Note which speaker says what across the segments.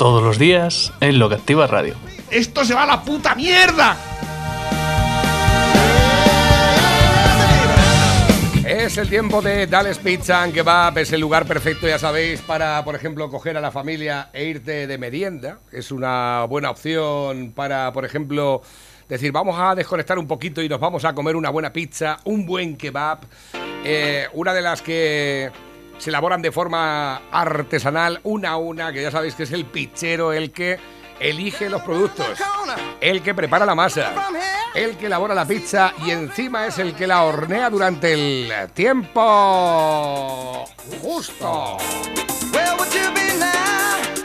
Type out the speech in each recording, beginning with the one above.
Speaker 1: Todos los días en Lo que Activa Radio.
Speaker 2: ¡Esto se va a la puta mierda!
Speaker 3: Es el tiempo de Dales Pizza and Kebab, es el lugar perfecto, ya sabéis, para, por ejemplo, coger a la familia e irte de merienda. Es una buena opción para, por ejemplo, decir, vamos a desconectar un poquito y nos vamos a comer una buena pizza, un buen kebab. Eh, una de las que se elaboran de forma artesanal, una a una, que ya sabéis que es el pichero el que elige los productos, el que prepara la masa, el que elabora la pizza y encima es el que la hornea durante el tiempo justo.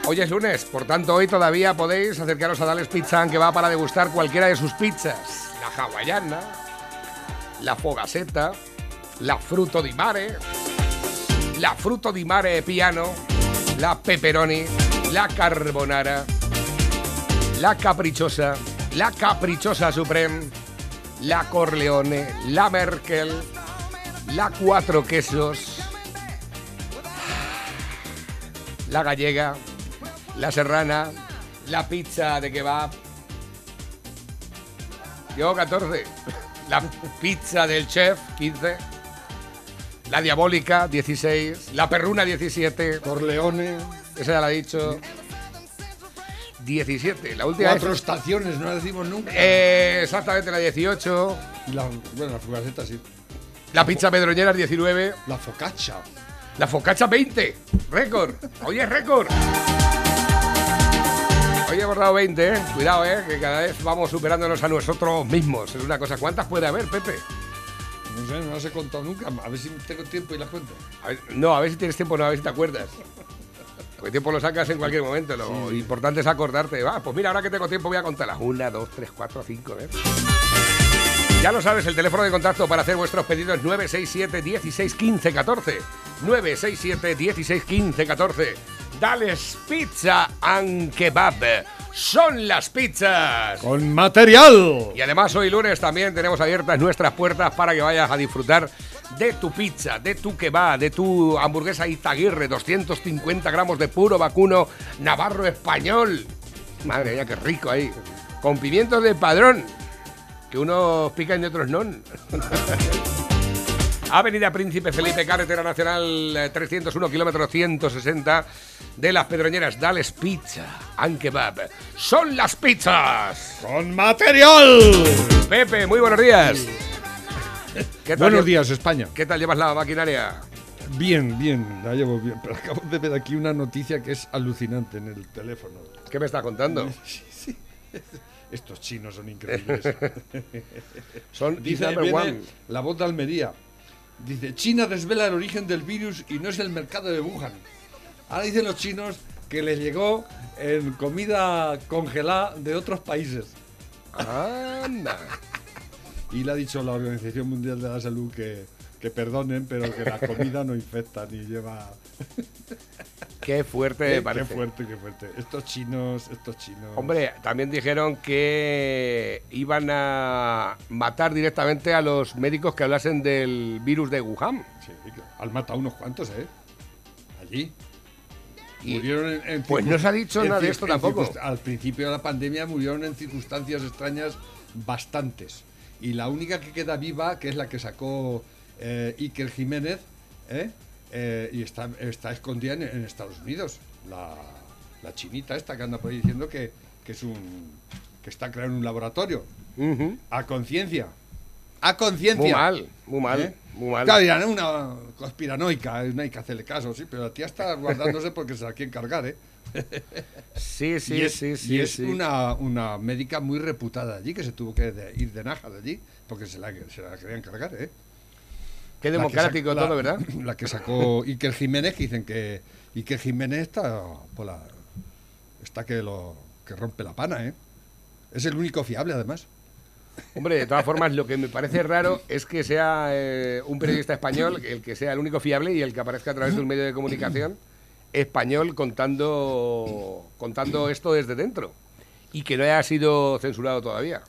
Speaker 3: Hoy es lunes, por tanto hoy todavía podéis acercaros a Dales Pizza que va para degustar cualquiera de sus pizzas. La hawaiana, la fogaseta, la fruto di mare, la fruto di mare piano, la pepperoni, la carbonara, la caprichosa, la caprichosa supreme, la corleone, la merkel, la cuatro quesos, la gallega, la serrana, la pizza de kebab. Yo 14. La pizza del chef 15. La diabólica 16. La perruna 17.
Speaker 2: Corleone.
Speaker 3: Esa ya la he dicho. 17. La última
Speaker 2: Cuatro
Speaker 3: es-
Speaker 2: estaciones, no la decimos nunca.
Speaker 3: Eh, exactamente la 18.
Speaker 2: Y la, bueno, la fugaceta sí.
Speaker 3: La pizza pedroñera 19.
Speaker 2: La focaccia.
Speaker 3: La focacha 20. Récord. Hoy es récord. Hoy hemos dado 20, ¿eh? Cuidado, ¿eh? Que cada vez vamos superándonos a nosotros mismos. Es una cosa. ¿Cuántas puede haber, Pepe?
Speaker 2: No sé, no las he contado nunca. A ver si tengo tiempo y las cuento.
Speaker 3: A ver- no, a ver si tienes tiempo, no, a ver si te acuerdas. Porque tiempo lo sacas en cualquier momento. Lo importante es acordarte. Va, pues mira, ahora que tengo tiempo voy a contarlas. Una, dos, tres, cuatro, cinco, ¿eh? Ya lo sabes, el teléfono de contacto para hacer vuestros pedidos es 967 16 15 14. 967 16 15 14. Dales Pizza and Kebab. Son las pizzas.
Speaker 2: Con material.
Speaker 3: Y además hoy lunes también tenemos abiertas nuestras puertas para que vayas a disfrutar de tu pizza, de tu kebab, de tu hamburguesa Izaguirre, 250 gramos de puro vacuno navarro español. Madre mía, qué rico ahí. Con pimientos de padrón, que unos pican y otros no. Avenida Príncipe Felipe, carretera nacional eh, 301, kilómetro 160 de las Pedroñeras. Dales Pizza and Kebab. Son las pizzas.
Speaker 2: Con material.
Speaker 3: Pepe, muy buenos días. ¿Qué tal
Speaker 2: Buenos días, España.
Speaker 3: ¿Qué tal llevas la maquinaria?
Speaker 2: Bien, bien, la llevo bien. Pero acabo de ver aquí una noticia que es alucinante en el teléfono.
Speaker 3: ¿Qué me estás contando?
Speaker 2: Sí, sí. Estos chinos son increíbles.
Speaker 3: Son
Speaker 2: Dice viene
Speaker 3: one.
Speaker 2: la voz de Almería. Dice, China desvela el origen del virus y no es el mercado de Wuhan. Ahora dicen los chinos que les llegó en comida congelada de otros países.
Speaker 3: Anda.
Speaker 2: Y le ha dicho la Organización Mundial de la Salud que, que perdonen, pero que la comida no infecta ni lleva...
Speaker 3: Qué fuerte me
Speaker 2: Qué
Speaker 3: parece.
Speaker 2: fuerte, qué fuerte. Estos chinos, estos chinos...
Speaker 3: Hombre, también dijeron que iban a matar directamente a los médicos que hablasen del virus de Wuhan.
Speaker 2: Sí, han matado unos cuantos, ¿eh? Allí.
Speaker 3: Y-
Speaker 2: Murieron en, en
Speaker 3: pues no se ha dicho nada de esto tampoco.
Speaker 2: Al principio de la pandemia murieron en circunstancias extrañas bastantes. Y la única que queda viva, que es la que sacó eh, Iker Jiménez, ¿eh? Eh, y está, está escondida en, en Estados Unidos. La, la chinita esta que anda por ahí diciendo que, que es un que está creando un laboratorio. A conciencia. A conciencia.
Speaker 3: Muy mal, muy mal,
Speaker 2: ¿Eh?
Speaker 3: muy mal.
Speaker 2: Claro, dirán, una conspiranoica, no hay que hacerle caso, sí, pero la tía está guardándose porque se la quieren cargar, ¿eh?
Speaker 3: Sí, sí,
Speaker 2: y es,
Speaker 3: sí,
Speaker 2: y
Speaker 3: sí.
Speaker 2: es
Speaker 3: sí.
Speaker 2: Una, una médica muy reputada allí que se tuvo que de- ir de Naja de allí porque se la, se la querían cargar, ¿eh?
Speaker 3: Qué democrático todo, ¿verdad?
Speaker 2: La que sacó Iker Jiménez, que dicen que Iker Jiménez está por la, está que lo que rompe la pana, ¿eh? Es el único fiable, además.
Speaker 3: Hombre, de todas formas, lo que me parece raro es que sea eh, un periodista español el que sea el único fiable y el que aparezca a través de un medio de comunicación español contando, contando esto desde dentro y que no haya sido censurado todavía.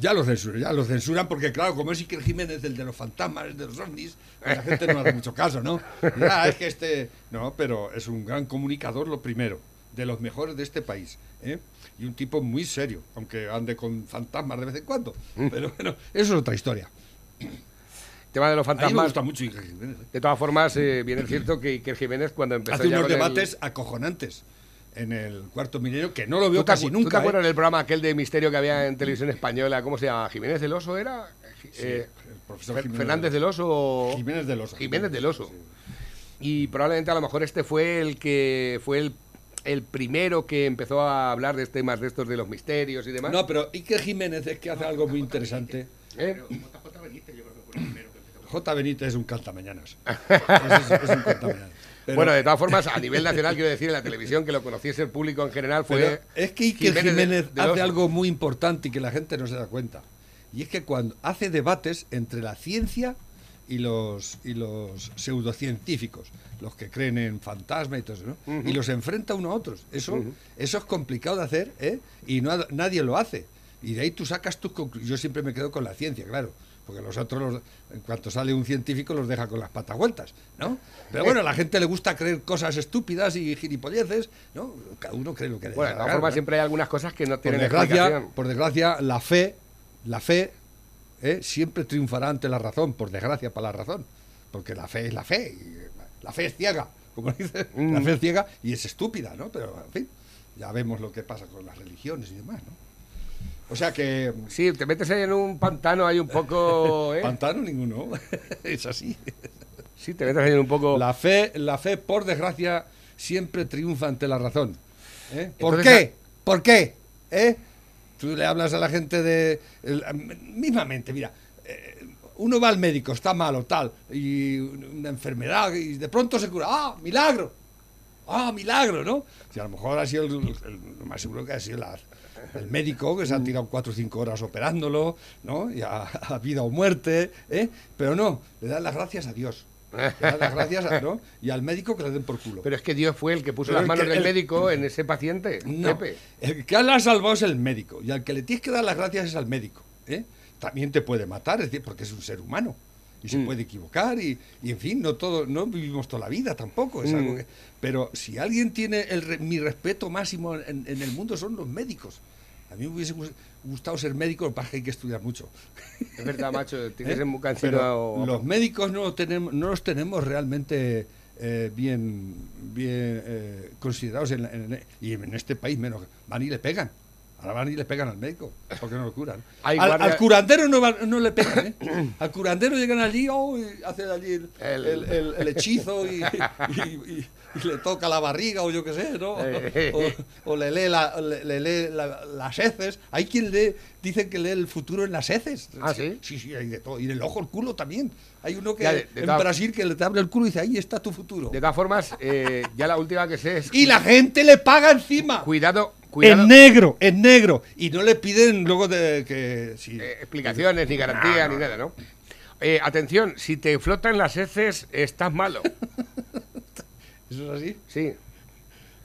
Speaker 2: Ya lo censuran, ya lo censuran porque, claro, como es Iker Jiménez, el de los fantasmas, el de los ovnis, la gente no hace mucho caso, ¿no? Ya, es que este... No, pero es un gran comunicador, lo primero, de los mejores de este país, ¿eh? Y un tipo muy serio, aunque ande con fantasmas de vez en cuando. Pero bueno, eso es otra historia.
Speaker 3: El tema de los
Speaker 2: A mí me
Speaker 3: fantasmas.
Speaker 2: gusta mucho Iker Jiménez. ¿eh?
Speaker 3: De todas formas, eh, bien es cierto que Iker Jiménez cuando empezó
Speaker 2: Hace
Speaker 3: ya
Speaker 2: unos
Speaker 3: el-
Speaker 2: debates acojonantes en el cuarto milenio que no lo veo
Speaker 3: ¿Tú te,
Speaker 2: casi nunca.
Speaker 3: ¿Tú te
Speaker 2: ¿eh?
Speaker 3: acuerdas del programa aquel de misterio que había en televisión española? ¿Cómo se llama? ¿Jiménez del Oso era? Eh,
Speaker 2: el profesor Jiménez
Speaker 3: Fernández del Oso.
Speaker 2: Jiménez del Oso.
Speaker 3: Jiménez del Oso. Y probablemente a lo mejor este fue el que fue el, el primero que empezó a hablar de temas de estos de los misterios y demás.
Speaker 2: No, pero Iker Jiménez es que hace algo muy interesante.
Speaker 3: ¿Eh?
Speaker 2: J. Benítez es un cantamañanas. es, es- es un cantamañanas. Pero-
Speaker 3: bueno, de todas formas, a nivel nacional, quiero decir, en la televisión, que lo conociese el público en general fue.
Speaker 2: pero es que Iker
Speaker 3: Jiménez
Speaker 2: Jiménez,
Speaker 3: de- del
Speaker 2: hace algo muy importante y que la gente no se da cuenta. Y es que cuando hace debates entre la ciencia y los, y los pseudocientíficos, los que creen en fantasmas y todo eso, ¿no? Y los enfrenta uno a otros. Eso, eso es complicado de hacer, ¿eh? Y no, nadie lo hace. Y de ahí tú sacas tus conclusiones. Yo siempre me quedo con la ciencia, claro. Porque los otros, los- en cuanto sale un científico, los deja con las patas vueltas, ¿no? Pero bueno, a la gente le gusta creer cosas estúpidas y gilipolleces, ¿no? Cada uno cree lo que le
Speaker 3: Bueno, de todas formas,
Speaker 2: ¿no?
Speaker 3: siempre hay algunas cosas que no
Speaker 2: por
Speaker 3: tienen
Speaker 2: desgracia,
Speaker 3: explicación.
Speaker 2: por desgracia, la fe, la fe ¿eh? siempre triunfará ante la razón, por desgracia para la razón, porque la fe es la fe, y, eh, la fe es ciega, como dice, la
Speaker 3: Mm.
Speaker 2: fe es ciega y es estúpida, ¿no? Pero en fin, ya vemos lo que pasa con las religiones y demás, ¿no? O sea que
Speaker 3: Sí, te metes ahí en un pantano ahí un poco. ¿eh?
Speaker 2: pantano ninguno, es así.
Speaker 3: Sí, te metes ahí en un poco.
Speaker 2: La fe, la fe, por desgracia, siempre triunfa ante la razón. ¿eh? ¿Por
Speaker 3: Entonces,
Speaker 2: qué? ¿Por qué? ¿Eh? Tú le hablas a la gente de... mismamente, mira, eh, uno va al médico, está malo, tal, y una enfermedad, y de pronto se cura. ¡Ah, milagro! ¡Ah, milagro! ¿no? Si a lo mejor ha sido, el, el- lo más seguro que ha sido la- el médico que se ha tirado cuatro o cinco horas operándolo, ¿no? Y a, a vida o muerte, ¿eh? Pero no, le dan las gracias a Dios. Le dan las gracias a, ¿no? y al médico que le den por culo.
Speaker 3: Pero es que Dios fue el que puso
Speaker 2: Pero
Speaker 3: las manos
Speaker 2: que-
Speaker 3: del
Speaker 2: el-
Speaker 3: médico en ese paciente,
Speaker 2: No,
Speaker 3: Pepe.
Speaker 2: el que la ha salvado es el médico. Y al que le tienes que dar las gracias es al médico. ¿eh? También te puede matar, es decir, porque es un ser humano. Y se
Speaker 3: Mm.
Speaker 2: puede equivocar y, y, en fin, no todo, no vivimos toda la vida tampoco. Es
Speaker 3: Mm.
Speaker 2: algo que- pero si alguien tiene el mi respeto máximo en, en el mundo son los médicos. A mí me hubiese gus- gustado ser médico, lo que hay que estudiar mucho.
Speaker 3: Es verdad, macho, tienes
Speaker 2: ¿eh?
Speaker 3: muy.
Speaker 2: Pero los médicos no, los tenemos, no los tenemos realmente eh, bien, bien eh, considerados en, en- y en este país menos. Van y le pegan. Ahora van y le pegan al médico, porque no lo curan. Al,
Speaker 3: guardia-
Speaker 2: al curandero no, no le pegan, ¿eh? Al curandero llegan allí, oh, y hacen allí el,
Speaker 3: El-
Speaker 2: el- el- el hechizo y, y- y- y le toca la barriga o yo qué sé, ¿no? O, o le lee, la- le, le lee la- las heces. Hay quien lee, dicen que lee el futuro en las heces.
Speaker 3: ¿Ah, sí?
Speaker 2: Sí, sí, hay de todo. Y en el ojo, el culo también. Hay uno que
Speaker 3: Ya, de- de
Speaker 2: en Brasil que le te abre el culo y dice, ahí está tu futuro.
Speaker 3: De todas formas, eh, ya la última que sé es.
Speaker 2: Y la gente le paga encima.
Speaker 3: Cuidado, cuidado.
Speaker 2: En negro, en negro. Y no le piden luego de que... sí.
Speaker 3: eh, explicaciones, ni garantía, ni nada, ¿no? Eh, atención, si te flotan las heces, estás malo.
Speaker 2: ¿Eso es así?
Speaker 3: Sí.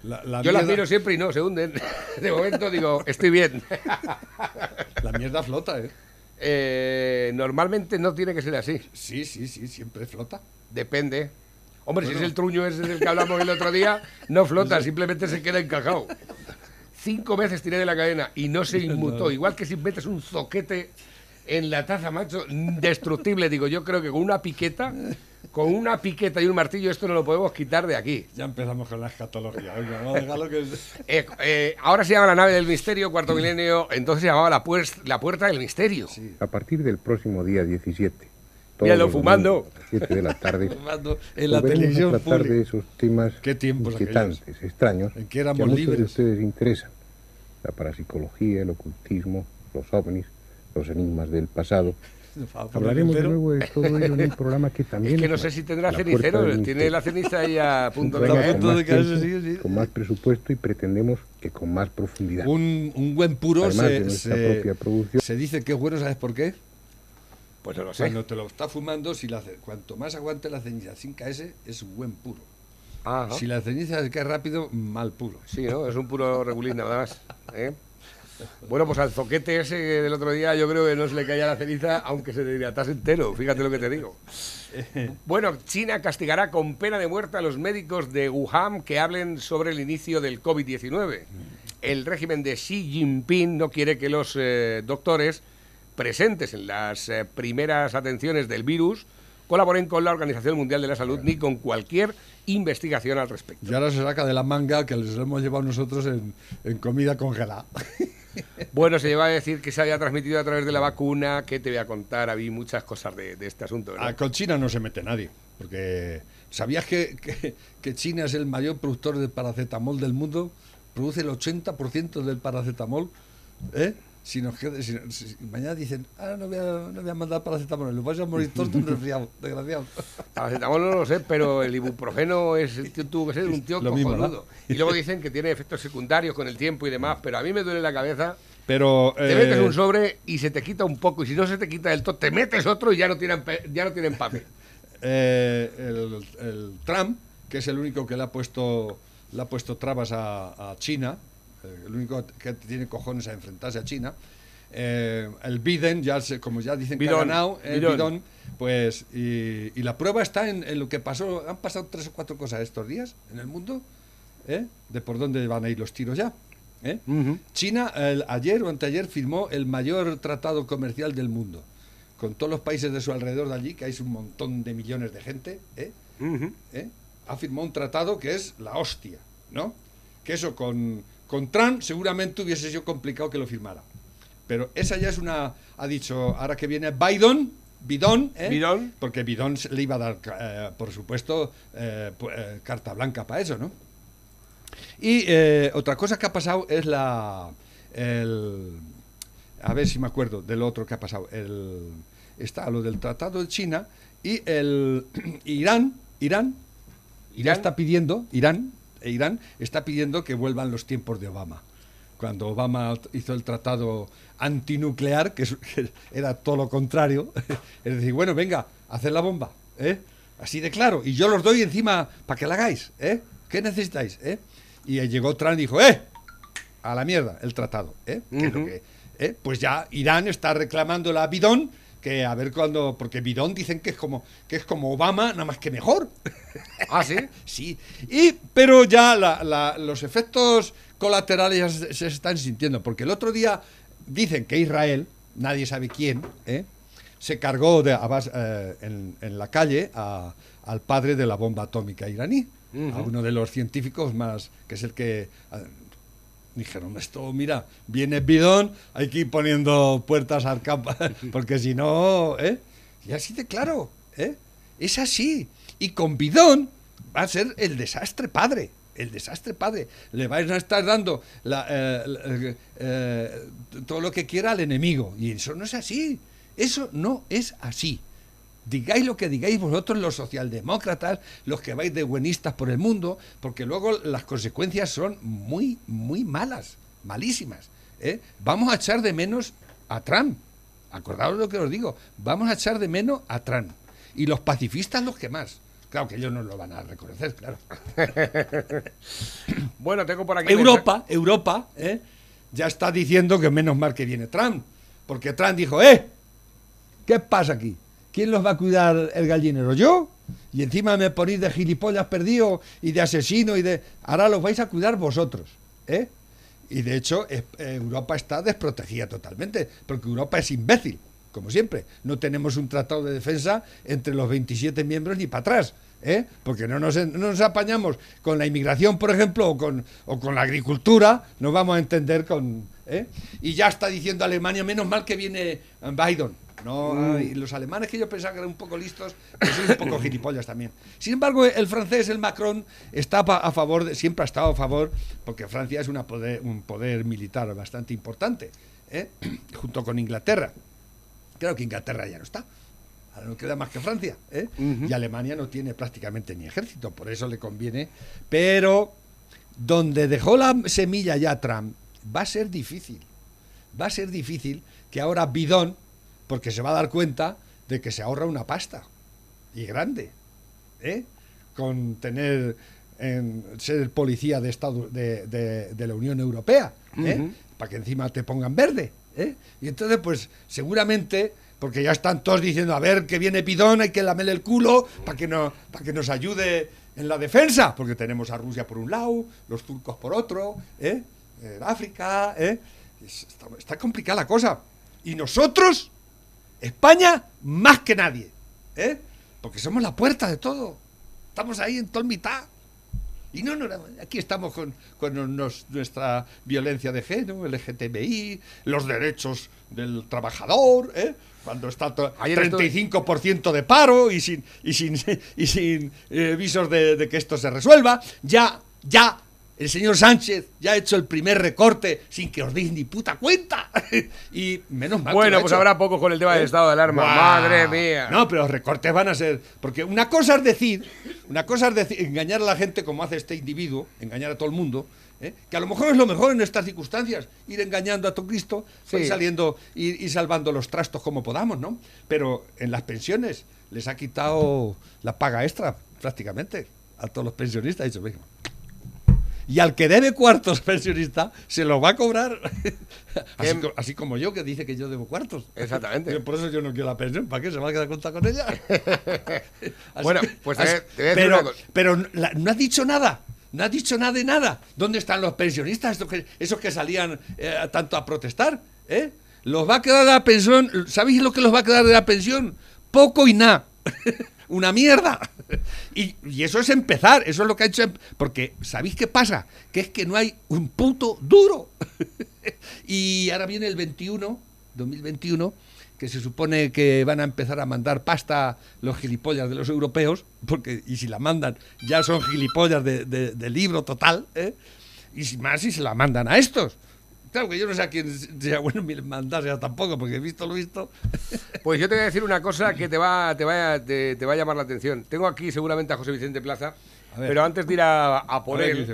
Speaker 2: La, la
Speaker 3: Yo las
Speaker 2: mierda-
Speaker 3: miro siempre y no, se hunden. De momento digo, estoy bien.
Speaker 2: La mierda flota, ¿eh?
Speaker 3: Eh, normalmente no tiene que ser así.
Speaker 2: Sí, sí, sí, siempre flota.
Speaker 3: Depende. Hombre, si es el truño ese del que hablamos el otro día, no flota, simplemente se queda encajado. Cinco veces tiré de la cadena y no se inmutó. Igual que si metes un zoquete en la taza, macho, indestructible. Digo, yo creo que con una piqueta, con una piqueta y un martillo, esto no lo podemos quitar de aquí.
Speaker 2: Ya empezamos con la escatología. Venga, vamos a dejarlo que...
Speaker 3: Eh, eh, ahora se llama la nave del misterio, cuarto milenio, entonces se llamaba la, la puerta del misterio.
Speaker 4: A partir del próximo día 17.
Speaker 3: Míralo
Speaker 4: los
Speaker 3: fumando.
Speaker 4: domingos a las 7 de la tarde.
Speaker 2: Fumando en la televisión
Speaker 4: a tratar
Speaker 2: pública.
Speaker 4: de esos temas
Speaker 2: Qué
Speaker 4: inquietantes, extraños,
Speaker 2: En que éramos
Speaker 4: a muchos de
Speaker 2: libres.
Speaker 4: ustedes interesan. La parapsicología, el ocultismo, los ovnis, los enigmas del pasado. Hablaremos de luego de todo ello en un programa que también...
Speaker 3: Es que no sé si tendrá cenicero, tiene la ceniza ahí a punto
Speaker 4: Un
Speaker 3: de
Speaker 2: punto de
Speaker 4: más
Speaker 2: caerse,
Speaker 4: tiempo,
Speaker 2: sí, sí.
Speaker 4: con más presupuesto y pretendemos que con más profundidad.
Speaker 2: Un, un buen puro se, se, dice que es bueno, ¿sabes por qué?
Speaker 3: Pues no lo sé.
Speaker 2: Cuando te lo está fumando, si la, cuanto más aguante la ceniza sin caerse, es un buen puro. Si la ceniza se cae rápido, mal puro.
Speaker 3: Sí, ¿no? Es un puro regulín nada más. ¿eh? Bueno, pues al zoquete ese del otro día yo creo que no se le caía la ceniza, aunque se deshidratase entero, fíjate lo que te digo. Bueno, China castigará con pena de muerte a los médicos de Wuhan que hablen sobre el inicio del COVID-19. El régimen de Xi Jinping no quiere que los eh, doctores presentes en las eh, primeras atenciones del virus colaboren con la Organización Mundial de la Salud ni con cualquier investigación al respecto.
Speaker 2: Y ahora se saca de la manga que les hemos llevado nosotros en, en comida congelada.
Speaker 3: Bueno, se lleva a decir que se había transmitido a través de la vacuna, que te voy a contar, había muchas cosas de, este asunto.
Speaker 2: ¿verdad? Ah, con China no se mete nadie, porque ¿sabías que, que, China es el mayor productor de paracetamol del mundo? Produce el 80% del paracetamol. ¿eh? Si nos si, mañana dicen, ah, no voy, a, no voy a mandar paracetamol, lo vais a morir todos resfriado, desgraciado.
Speaker 3: Paracetamol no lo sé, pero el ibuprofeno es, tuvo que ser un tío cojonudo. Y luego dicen que tiene efectos secundarios con el tiempo y demás, pero a mí me duele la cabeza.
Speaker 2: Pero,
Speaker 3: te metes un eh, sobre y se te quita un poco, y si no se te quita del todo, te metes otro y ya no tienen, ya no tienen papel.
Speaker 2: Eh, el, Trump, que es el único que le ha puesto, le ha puesto trabas a China, el único que tiene cojones a enfrentarse a China. Eh, el Biden, ya como ya dicen que ha ganado, el Bidón, pues, y, la prueba está en, lo que pasó, han pasado tres o cuatro cosas estos días en el mundo, ¿eh? de por dónde van a ir los tiros ya. ¿eh? China ayer o anteayer firmó el mayor tratado comercial del mundo, con todos los países de su alrededor de allí, que hay un montón de millones de gente, ha firmado un tratado que es la hostia, ¿no? Que eso con con Trump seguramente hubiese sido complicado que lo firmara. Pero esa ya es una... Ha dicho, ahora que viene Biden, Bidón, ¿eh?
Speaker 3: Bidón.
Speaker 2: Porque Bidón le iba a dar, eh, por supuesto, eh, carta blanca para eso, ¿no? Y otra cosa que ha pasado es la... a ver si me acuerdo del otro que ha pasado. El, está lo del Tratado de China y el Irán, Irán, Irán ya está pidiendo, Irán, e Irán está pidiendo que vuelvan los tiempos de Obama. Cuando Obama hizo el tratado antinuclear, que, era todo lo contrario, es decir, bueno, venga, hacer la bomba, ¿eh? así de claro, y yo los doy encima para que la hagáis, ¿eh? ¿qué necesitáis? ¿eh? Y llegó Trump y dijo, ¡eh! A la mierda, el tratado. ¿eh? ¿eh? Pues ya Irán está reclamando la bidón que a ver cuando porque Bidón dicen que es como que es como Obama nada más que mejor.
Speaker 3: Ah sí
Speaker 2: sí. Y pero ya los efectos colaterales ya se, están sintiendo porque el otro día dicen que Israel nadie sabe quién ¿eh? se cargó de, eh, en, la calle al padre de la bomba atómica iraní a uno de los científicos más que es el que Dijeron, esto, mira, viene bidón, hay que ir poniendo puertas al campo, porque si no, ¿eh? Y así de claro, ¿eh? Es así. Y con bidón va a ser el desastre padre. El desastre padre. Le vais a estar dando eh, eh, todo lo que quiera al enemigo. Y eso no es así. Eso no es así. Digáis lo que digáis vosotros los socialdemócratas, los que vais de buenistas por el mundo, porque luego las consecuencias son muy, muy malas, malísimas. ¿eh? Vamos a echar de menos a Trump. Acordaos lo que os digo. Vamos a echar de menos a Trump. Y los pacifistas los que más. Claro que ellos no lo van a reconocer, claro.
Speaker 3: bueno, tengo por aquí...
Speaker 2: Europa, Europa, ¿eh? ya está diciendo que menos mal que viene Trump. Porque Trump dijo, ¡eh! ¿Qué pasa aquí? ¿Quién los va a cuidar el gallinero? ¿Yo? Y encima me ponéis de gilipollas perdido y de asesino y de... Ahora los vais a cuidar vosotros, ¿eh? Y de hecho eh, Europa está desprotegida totalmente, porque Europa es imbécil, como siempre. No tenemos un tratado de defensa entre los 27 miembros ni para atrás. ¿Eh? porque no nos, no nos, apañamos con la inmigración, por ejemplo, o con, o con la agricultura, nos vamos a entender con... ¿eh? Y ya está diciendo Alemania, menos mal que viene Biden. No, mm. los alemanes que yo pensaba que eran un poco listos, pues son un poco gilipollas también. Sin embargo, el francés, el Macron, está a favor, siempre ha estado a favor, porque Francia es una poder, un poder militar bastante importante, ¿eh? junto con Inglaterra. Creo que Inglaterra ya no está. Ahora no queda más que Francia. ¿eh? Y Alemania no tiene prácticamente ni ejército, por eso le conviene. Pero donde dejó la semilla ya Trump, va a ser difícil. Va a ser difícil que ahora Bidón, porque se va a dar cuenta de que se ahorra una pasta. Y grande. ¿eh? Con tener en ser policía de, Estado, de, de, la Unión Europea. ¿eh? Para que encima te pongan verde. ¿eh? Y entonces, pues seguramente porque ya están todos diciendo, a ver, que viene Bidón, hay que lamerle el culo para que, no, para que nos ayude en la defensa, porque tenemos a Rusia por un lado, los turcos por otro, ¿eh? En África, ¿eh? Está, complicada la cosa. Y nosotros, España, más que nadie, ¿eh? Porque somos la puerta de todo. Estamos ahí en toda mitad. Y no, no, aquí estamos con, con nuestra violencia de género, LGTBI, los derechos del trabajador, ¿eh? cuando está 35% de paro y sin, y sin, y sin eh, visos de, que esto se resuelva. Ya, ya, el señor Sánchez ya ha hecho el primer recorte sin que os deis ni puta cuenta. y menos mal.
Speaker 3: Bueno, pues habrá poco con el tema del ¿Eh? estado de alarma. Madre mía.
Speaker 2: No, pero los recortes van a ser. Porque una cosa es decir, una cosa es decir, engañar a la gente como hace este individuo, engañar a todo el mundo. ¿eh? que a lo mejor es lo mejor en estas circunstancias, ir engañando a tu Cristo y saliendo y, salvando los trastos como podamos, ¿no? Pero en las pensiones les ha quitado la paga extra prácticamente a todos los pensionistas. Dicho, y al que debe cuartos pensionista se lo va a cobrar. así, como yo, que dice que yo debo cuartos.
Speaker 3: Exactamente.
Speaker 2: Por eso yo no quiero la pensión. ¿Para qué se va a quedar cuenta con ella?
Speaker 3: bueno, pues
Speaker 2: pero, pero no has dicho nada no ha dicho nada de nada. ¿Dónde están los pensionistas, esos que, salían eh, tanto a protestar? ¿Eh? Los va a quedar de la pensión, ¿sabéis lo que los va a quedar de la pensión? Poco y nada. Una mierda. Y, y, eso es empezar, eso es lo que ha hecho. Porque, ¿sabéis qué pasa? Que es que no hay un puto duro. y ahora viene el 21, 2021 que se supone que van a empezar a mandar pasta los gilipollas de los europeos, porque y si la mandan ya son gilipollas de, libro total, ¿eh? y más si se la mandan a estos. Claro que yo no sé a quién sea bueno mandarse tampoco, porque he visto lo visto.
Speaker 3: Pues yo te voy a decir una cosa que te va, te va, te, va a llamar la atención. Tengo aquí seguramente a José Vicente Plaza, pero antes de ir a, por él,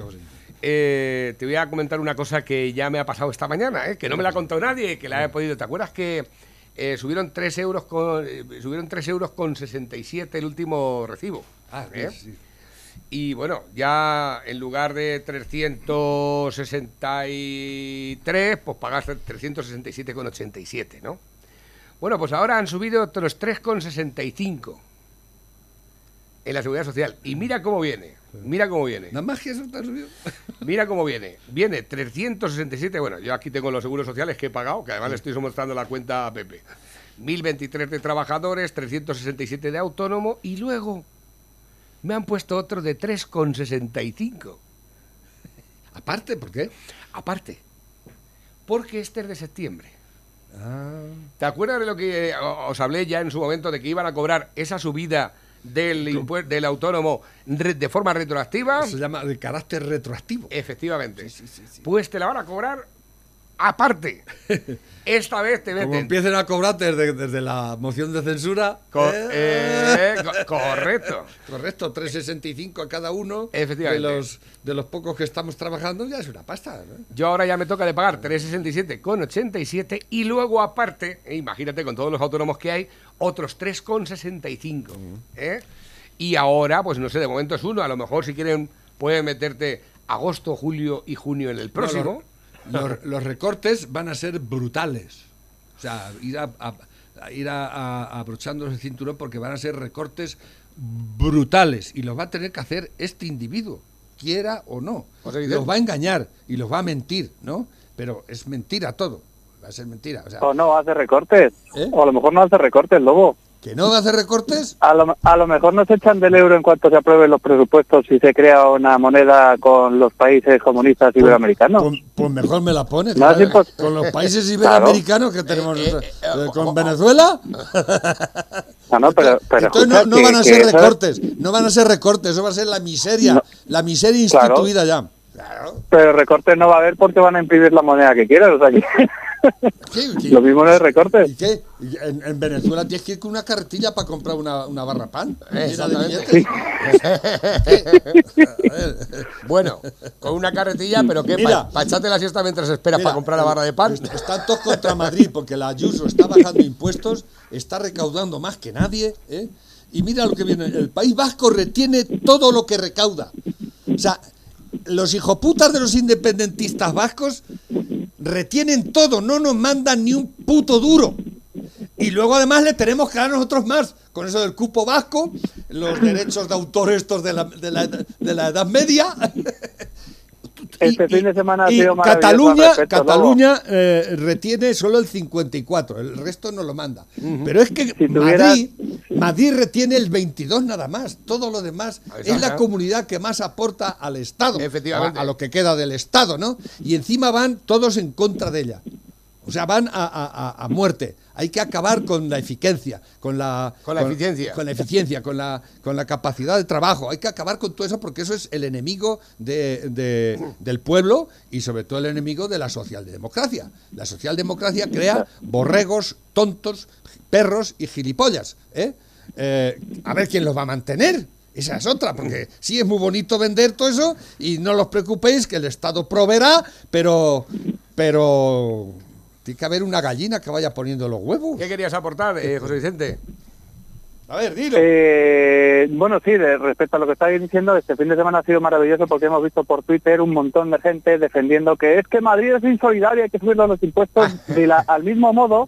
Speaker 3: eh, te voy a comentar una cosa que ya me ha pasado esta mañana, ¿eh? que no me la ha contado nadie, que la he podido. ¿Te acuerdas que eh, subieron 3 euros con eh, subieron 3 euros con 67 el último recibo.
Speaker 2: Ah, ¿eh? sí.
Speaker 3: Y bueno, ya en lugar de 363, pues pagaste 367,87, ¿no? Bueno, pues ahora han subido otros 3,65 en la seguridad social. Y mira cómo viene. Mira cómo viene.
Speaker 2: Nada más que eso te subido.
Speaker 3: Mira cómo viene. Viene 367. Bueno, yo aquí tengo los seguros sociales que he pagado, que además le estoy mostrando la cuenta a Pepe. 1023 de trabajadores, 367 de autónomo y luego me han puesto otro de 3,65.
Speaker 2: Aparte, ¿por qué?
Speaker 3: Aparte. Porque este es de septiembre.
Speaker 2: Ah.
Speaker 3: ¿Te acuerdas de lo que os hablé ya en su momento de que iban a cobrar esa subida del, del autónomo de forma retroactiva.
Speaker 2: se llama de carácter retroactivo.
Speaker 3: Efectivamente. pues te la van a cobrar aparte. Esta vez te
Speaker 2: Como empiecen a cobrar desde, la moción de censura.
Speaker 3: Eh. Eh, correcto.
Speaker 2: Correcto, 365 a cada uno.
Speaker 3: Efectivamente.
Speaker 2: De los, de los pocos que estamos trabajando ya es una pasta.
Speaker 3: Yo ahora ya me toca de pagar 367 con 87 y luego aparte, eh, imagínate con todos los autónomos que hay, otros 3,65. ¿eh? Y ahora, pues no sé, de momento es uno. A lo mejor si quieren pueden meterte agosto, julio y junio en el próximo
Speaker 2: los, recortes van a ser brutales. O sea, ir, a, ir a, abrochando el cinturón porque van a ser recortes brutales y los va a tener que hacer este individuo, quiera o no. los va a engañar y los va a mentir, ¿no? Pero es mentira todo. Va a ser mentira.
Speaker 5: O, no hace recortes. ¿Eh? O a lo mejor no hace recortes, Lobo.
Speaker 2: ¿Que no va a hacer recortes?
Speaker 5: A lo, a lo mejor no se echan del euro en cuanto se aprueben los presupuestos y se crea una moneda con los países comunistas pues, iberoamericanos.
Speaker 2: Pues, pues, mejor me la pones. con los países iberoamericanos que tenemos eh, eh, eh, con Venezuela.
Speaker 5: No, no, pero, pero
Speaker 2: Entonces no, van a ser recortes, no van a ser recortes, eso va a ser la miseria, la miseria instituida ya.
Speaker 5: Pero recortes no va a haber porque van a impedir la moneda que quieran, o sea Lo mismo en el recorte.
Speaker 2: ¿Y qué? ¿Y en, en Venezuela tienes que ir con una carretilla para comprar una, una barra pan.
Speaker 3: Exactamente.
Speaker 2: billetes.
Speaker 3: Bueno, con una carretilla, pero ¿qué? Para echarte la siesta mientras esperas
Speaker 2: Mira,
Speaker 3: para comprar la barra de pan.
Speaker 2: est- Están todos contra Madrid porque la Ayuso está bajando impuestos, está recaudando más que nadie. ¿eh? Y mira lo que viene. El País Vasco retiene todo lo que recauda. O sea, los hijoputas de los independentistas vascos retienen todo, no nos mandan ni un puto duro. Y luego además le tenemos que dar nosotros más, con eso del cupo vasco, los derechos de autor estos de la, de la, de la Edad Media.
Speaker 5: Este fin de semana ha
Speaker 2: y
Speaker 5: sido maravilloso
Speaker 2: Cataluña,
Speaker 5: respecto,
Speaker 2: Cataluña eh, retiene solo el 54, el resto no lo manda. Pero es que
Speaker 5: Si tuviera-
Speaker 2: Madrid, Madrid retiene el 22 nada más. Todo lo demás
Speaker 3: Exacto.
Speaker 2: es la comunidad que más aporta al Estado.
Speaker 3: Efectivamente.
Speaker 2: A, a lo que queda del Estado, ¿no? Y encima van todos en contra de ella. O sea, van a, a- a- muerte. Hay que acabar con la eficiencia, con la,
Speaker 3: Con la eficiencia.
Speaker 2: con la eficiencia, con la, con la capacidad de trabajo. Hay que acabar con todo eso porque eso es el enemigo de- de- del pueblo y sobre todo el enemigo de la socialdemocracia. La socialdemocracia crea borregos, tontos, perros y gilipollas. ¿eh? Eh, a ver quién los va a mantener. Esa es otra, porque sí es muy bonito vender todo eso y no os preocupéis que el Estado proveerá, pero, pero tiene que haber una gallina que vaya poniendo los huevos.
Speaker 3: ¿Qué querías aportar, eh, José Vicente?
Speaker 2: A ver, dilo.
Speaker 5: Eh, bueno, sí, de, respecto a lo que estáis diciendo, este fin de semana ha sido maravilloso porque hemos visto por Twitter un montón de gente defendiendo que es que Madrid es insolidario, hay que subir los impuestos de la- al mismo modo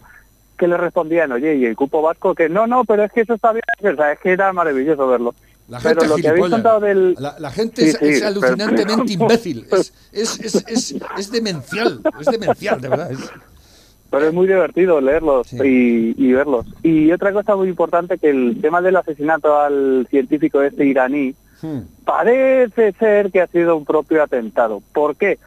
Speaker 5: que le respondían, oye, y el cupo vasco, que no, no, pero es que eso está bien, o sea, es que era maravilloso verlo.
Speaker 2: La
Speaker 5: pero
Speaker 2: gente
Speaker 5: lo que habéis contado del...
Speaker 2: La, la gente
Speaker 5: Sí,
Speaker 2: es,
Speaker 5: sí,
Speaker 2: es
Speaker 5: pero-
Speaker 2: alucinantemente imbécil. Es, es, es, es, es demencial. Es demencial, de verdad.
Speaker 5: Pero es muy divertido leerlos
Speaker 2: Sí.
Speaker 5: y, y verlos. Y otra cosa muy importante, que el tema del asesinato al científico este iraní,
Speaker 2: Hmm.
Speaker 5: parece ser que ha sido un propio atentado. ¿Por qué?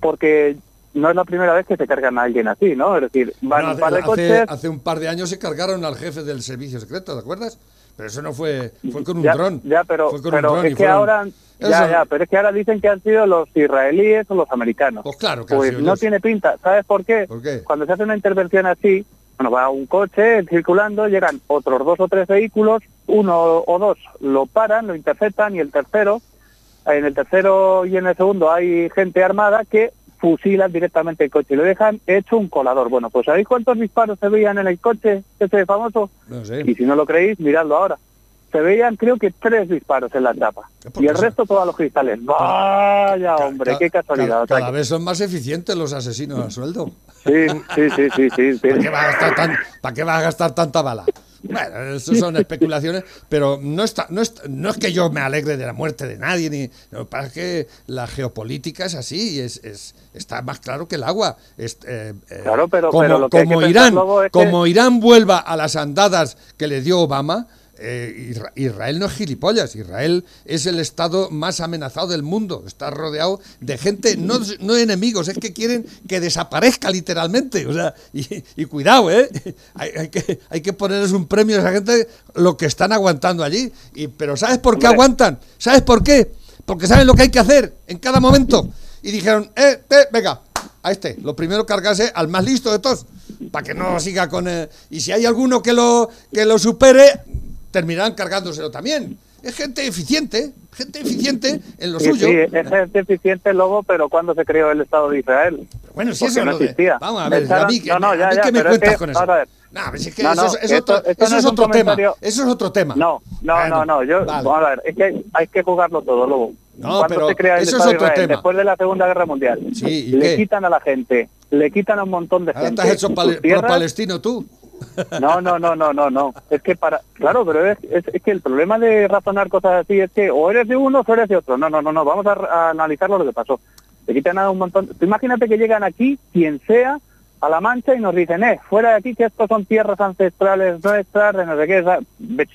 Speaker 5: Porque no es la primera vez que se cargan a alguien así, ¿no? Es decir, van
Speaker 2: Bueno,
Speaker 5: un par de
Speaker 2: hace,
Speaker 5: coches...
Speaker 2: hace un par de años se cargaron al jefe del servicio secreto, ¿te acuerdas? Pero eso no fue, fue con un
Speaker 5: ya,
Speaker 2: dron.
Speaker 5: ya, pero,
Speaker 2: Fue con
Speaker 5: pero
Speaker 2: un dron y
Speaker 5: es que
Speaker 2: fueron-
Speaker 5: ahora...
Speaker 2: Eso-
Speaker 5: Ya, ya, pero es que ahora dicen que han sido los israelíes o los americanos.
Speaker 2: Pues claro que han
Speaker 5: Pues
Speaker 2: sido
Speaker 5: no
Speaker 2: ellos.
Speaker 5: tiene pinta. ¿Sabes por qué?
Speaker 2: ¿Por qué?
Speaker 5: Cuando se hace una intervención así, bueno, va un coche circulando, llegan otros dos o tres vehículos, uno o dos lo paran, lo interceptan y el tercero, en el tercero y en el segundo hay gente armada que fusilan directamente el coche y lo dejan hecho un colador. Bueno, pues ¿sabéis cuántos disparos se veían en el coche ese famoso?
Speaker 2: No sé.
Speaker 5: Y si no lo creéis, miradlo ahora. Se veían creo que tres disparos en la.
Speaker 2: ¿Por
Speaker 5: Y el resto todos los cristales. Vaya, hombre,
Speaker 2: Ca-
Speaker 5: qué casualidad.
Speaker 2: Cada,
Speaker 5: O sea
Speaker 2: vez son más eficientes los asesinos a sueldo.
Speaker 5: Sí, sí, sí, sí, sí. sí.
Speaker 2: ¿Para qué vas a gastar, tan- ¿para qué vas a gastar tanta bala? Bueno, eso son especulaciones, pero no está, no está- no es que yo me alegre de la muerte de nadie, ni lo que pasa es que la geopolítica es así, y es, es- está más claro que el agua. Es, eh, eh,
Speaker 5: Claro, pero-
Speaker 2: como,
Speaker 5: pero lo que
Speaker 2: como Irán,
Speaker 5: luego es que-
Speaker 2: como Irán vuelva a las andadas que le dio Obama, eh, Isra- Israel no es gilipollas, Israel es el estado más amenazado del mundo, está rodeado de gente, no, no enemigos, es que quieren que desaparezca literalmente, o sea, y, y cuidado, ¿eh? Hay, hay que, hay que ponerles un premio a esa gente lo que están aguantando allí, y, pero ¿sabes por qué aguantan? ¿Sabes por qué? Porque saben lo que hay que hacer en cada momento, y dijeron, eh, eh, venga, a este, lo primero cargarse al más listo de todos, para que no siga con... eh, y si hay alguno que lo, que lo supere, terminarán cargándoselo también. Es gente eficiente, gente eficiente en lo
Speaker 5: Sí,
Speaker 2: suyo.
Speaker 5: sí, es gente eficiente luego, pero cuando se creó el Estado de Israel.
Speaker 2: Bueno, si
Speaker 5: porque
Speaker 2: eso
Speaker 5: no
Speaker 2: lo de-
Speaker 5: existía.
Speaker 2: Vamos a ver, a mí,
Speaker 5: no, no,
Speaker 2: a
Speaker 5: ya,
Speaker 2: mí
Speaker 5: ya,
Speaker 2: que me
Speaker 5: es que-
Speaker 2: con eso.
Speaker 5: ahora a ver.
Speaker 2: No, es que
Speaker 5: No,
Speaker 2: eso,
Speaker 5: no,
Speaker 2: es,
Speaker 5: esto-
Speaker 2: otro,
Speaker 5: esto
Speaker 2: eso
Speaker 5: no
Speaker 2: es
Speaker 5: es un
Speaker 2: otro tema. Eso es otro tema.
Speaker 5: No, no, no, no. Yo,
Speaker 2: vale.
Speaker 5: vamos a ver, es que hay, que jugarlo todo, luego.
Speaker 2: No,
Speaker 5: Cuando
Speaker 2: pero
Speaker 5: se crea el
Speaker 2: eso
Speaker 5: Estado de
Speaker 2: otro
Speaker 5: Israel,
Speaker 2: tema.
Speaker 5: después de la Segunda Guerra Mundial,
Speaker 2: Sí, ¿y
Speaker 5: le
Speaker 2: qué?
Speaker 5: quitan a la gente, le quitan a un montón de gente.
Speaker 2: te has hecho
Speaker 5: sus
Speaker 2: pale-
Speaker 5: tierras.
Speaker 2: pro-palestino tú.
Speaker 5: No, no, no, no, no, no. Es que para, claro, pero es, es, que el problema de razonar cosas así es que o eres de uno o eres de otro. No, no, no, no. Vamos a, analizar lo que pasó. Le quitan a un montón. Imagínate que llegan aquí, quien sea, a la mancha y nos dicen, eh, fuera de aquí que estos son tierras ancestrales nuestras, de no sé qué.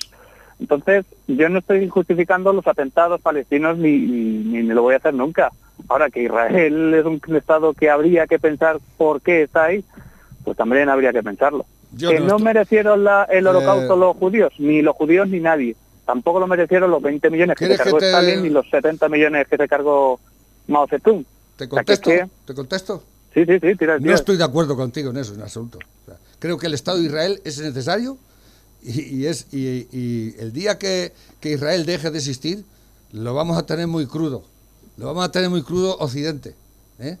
Speaker 5: Entonces, yo no estoy justificando los atentados palestinos ni, ni- ni lo voy a hacer nunca. Ahora que Israel es un estado que habría que pensar por qué está ahí, pues también habría que pensarlo.
Speaker 2: Yo
Speaker 5: que
Speaker 2: no
Speaker 5: merecieron la- el holocausto
Speaker 2: Eh,
Speaker 5: los judíos, ni los judíos ni nadie. Tampoco lo merecieron los 20 millones que se
Speaker 2: ¿Quieres que
Speaker 5: cargó
Speaker 2: te-
Speaker 5: Stalin ni los 70 millones que se cargó Mao Zedong.
Speaker 2: ¿Te
Speaker 5: O sea, que es
Speaker 2: contesto? ¿Te contesto?
Speaker 5: Sí, sí, sí, tira,
Speaker 2: No estoy de acuerdo contigo en eso, en absoluto. creo que el Estado de Israel es necesario y, es, y, el día que, que, Israel deje de existir, lo vamos a tener muy crudo. Lo vamos a tener muy crudo Occidente. ¿eh?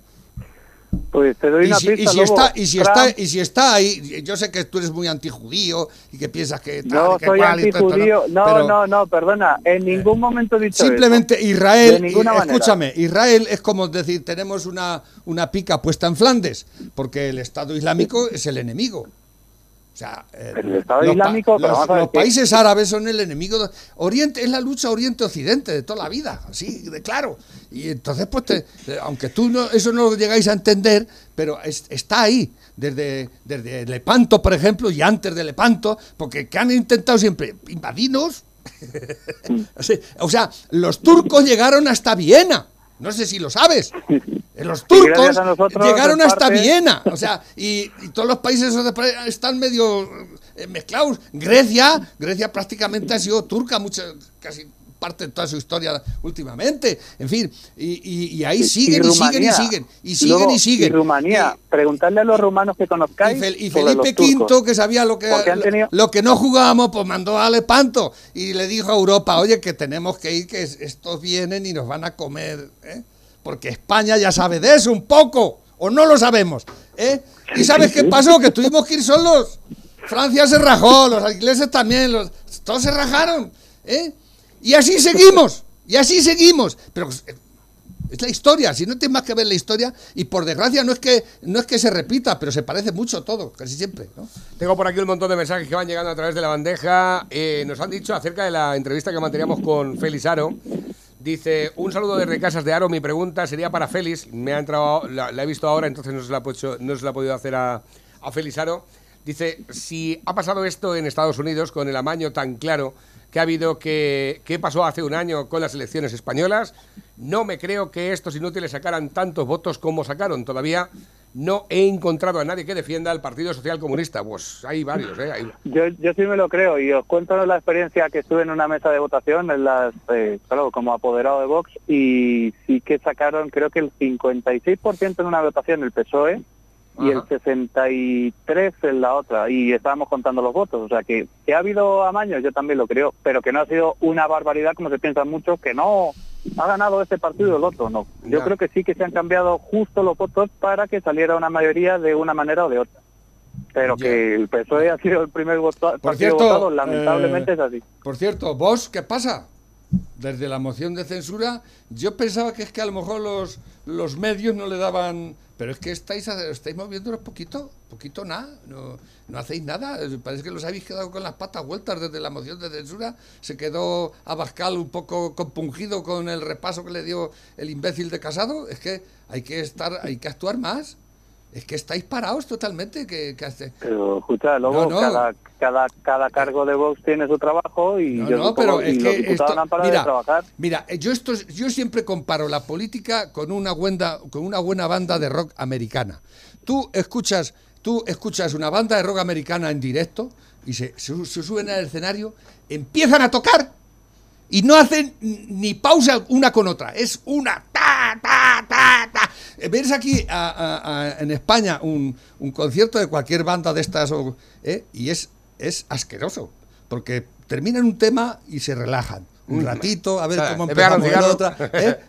Speaker 5: Pues te doy una
Speaker 2: y si,
Speaker 5: pista,
Speaker 2: y si está y si está y si está ahí, yo sé que tú eres muy antijudío y que piensas que
Speaker 5: tal, no soy antijudío, no, no, no, perdona, en ningún momento he dicho
Speaker 2: simplemente Israel, escúchame, Israel es como decir tenemos una una pica puesta en Flandes, porque el Estado Islámico es el enemigo. Sea,
Speaker 5: eh, el Estado los, Islámico,
Speaker 2: los, países árabes son el enemigo. De, Oriente es la lucha Oriente-Occidente de toda la vida, así de claro. Y entonces, pues, aunque tú no, eso no lo llegáis a entender, pero está ahí, desde, desde Lepanto, por ejemplo, y antes de Lepanto, porque que han intentado siempre invadirnos. o sea, los turcos llegaron hasta Viena. No sé si lo sabes. Los turcos llegaron hasta Viena. O sea, y, todos los países están medio eh, mezclados. Grecia, Grecia prácticamente ha sido turca, mucho, casi parte de toda su historia últimamente. En fin, y, ahí siguen y, siguen y siguen. Y siguen y siguen. Y
Speaker 5: Rumanía, preguntarle a los rumanos que conozcáis.
Speaker 2: Y, Felipe V, que sabía lo que, lo, que no jugábamos, pues mandó a Lepanto y le dijo a Europa, oye, que tenemos que ir, que estos vienen y nos van a comer. ¿eh? Porque España ya sabe de eso un poco, o no lo sabemos. ¿eh? ¿Y sabes qué pasó? Que tuvimos que ir solos. Francia se rajó, los ingleses también, los, todos se rajaron. ¿eh? Y así seguimos, y así seguimos. Pero eh, es la historia, si no tienes más que ver la historia, y por desgracia no es que no es que se repita, pero se parece mucho todo, casi siempre.
Speaker 3: Tengo por aquí un montón de mensajes que van llegando a través de la bandeja. Eh, nos han dicho acerca de la entrevista que manteníamos con Félix Aro. Dice, un saludo desde Casas de Aro. Mi pregunta sería para Félix. Me ha entrado, la, he visto ahora, entonces no se la, ha podido hacer a, a Félix Aro. Dice, si ha pasado esto en Estados Unidos con el amaño tan claro que ha habido que, que pasó hace un año con las elecciones españolas, no me creo que estos inútiles sacaran tantos votos como sacaron. Todavía no he encontrado a nadie que defienda al Partido Social Comunista. Pues hay varios, ¿eh?
Speaker 5: Yo, yo sí me lo creo y os cuento la experiencia que estuve en una mesa de votación, en las, eh, claro, como apoderado de Vox, y sí que sacaron creo que el 56% en una votación el PSOE y el 63 en la otra, y estábamos contando los votos, o sea que, que ha habido amaños, yo también lo creo, pero que no ha sido una barbaridad como se piensa mucho, que no ha ganado este partido el otro, no. Yo creo que sí que se han cambiado justo los votos para que saliera una mayoría de una manera o de otra. Pero que el PSOE ha sido el primer voto, por partido votado, lamentablemente
Speaker 2: eh,
Speaker 5: es así.
Speaker 2: Por cierto, ¿vos qué pasa? Desde la moción de censura, yo pensaba que es que a lo mejor los, los medios no le daban pero es que estáis, estáis moviéndonos poquito, poquito nada, no, no hacéis nada. Parece que los habéis quedado con las patas vueltas desde la moción de censura. Se quedó Abascal un poco compungido con el repaso que le dio el imbécil de Casado. Es que hay que estar, hay que actuar más. Es que estáis parados totalmente. Que, hace...
Speaker 5: Pero escucha, luego Cada, cada, cada cargo de Vox tiene su trabajo y
Speaker 2: no, no, pero es que esto, mira, trabajar. Mira, yo esto, yo siempre comparo la política con una buena, con una buena banda de rock americana. Tú escuchas, tú escuchas una banda de rock americana en directo y se, se, se suben al escenario, empiezan a tocar y no hacen ni pausa una con otra. Es una ta, ta, ta, ta. Ves aquí en España un, concierto de cualquier banda de estas ¿eh? y es, es asqueroso, porque terminan un tema y se relajan. Un ratito, a ver cómo empezamos la otra. ¿eh?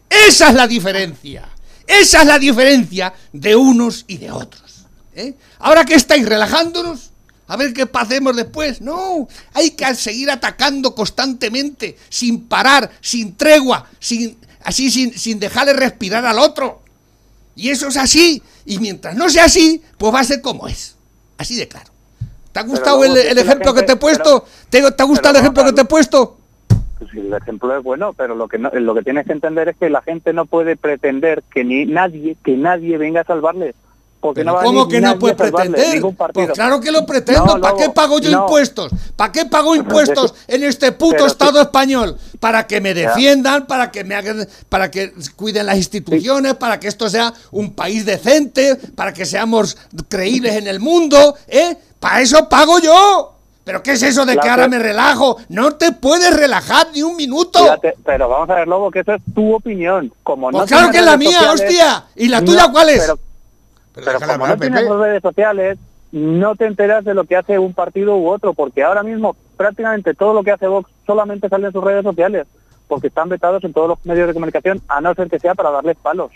Speaker 2: Esa es la diferencia. Esa es la diferencia de unos y de otros. ¿eh? Ahora que estáis relajándonos, a ver qué pasemos después. No, hay que seguir atacando constantemente, sin parar, sin tregua, sin, así sin, sin dejarle respirar al otro. Y eso es así. Y mientras no sea así, pues va a ser como es. Así de claro. ¿Te ha gustado el, ejemplo que te he puesto? ¿Te, ha gustado el ejemplo que te he puesto?
Speaker 5: Pues el ejemplo es bueno, pero lo que lo que tienes que entender es que la gente no puede pretender que ni nadie que nadie venga a
Speaker 2: ¿Cómo que no puede pretender? Pues claro que lo pretendo. ¿Para qué pago yo impuestos? ¿Para qué pago impuestos en este puto Estado español? Para que me defiendan, para que me hagan, para que cuiden las instituciones, para que esto sea un país decente, para que seamos creíbles en el mundo, ¿eh? Para eso pago yo. ¿Pero qué es eso de que ahora me relajo? No te puedes relajar ni un minuto.
Speaker 5: pero vamos a ver, Lobo, que eso es tu opinión. Como
Speaker 2: pues claro que es la mía, hostia. ¿Y la tuya cuál es?
Speaker 3: Pero
Speaker 5: Pero
Speaker 3: déjala
Speaker 5: como
Speaker 3: hablar,
Speaker 5: no tienes
Speaker 3: Pepe.
Speaker 5: redes sociales, no te enteras de lo que hace un partido u otro, porque ahora mismo prácticamente todo lo que hace Vox solamente sale en sus redes sociales, porque están vetados en todos los medios de comunicación, a no ser que sea para darles palos.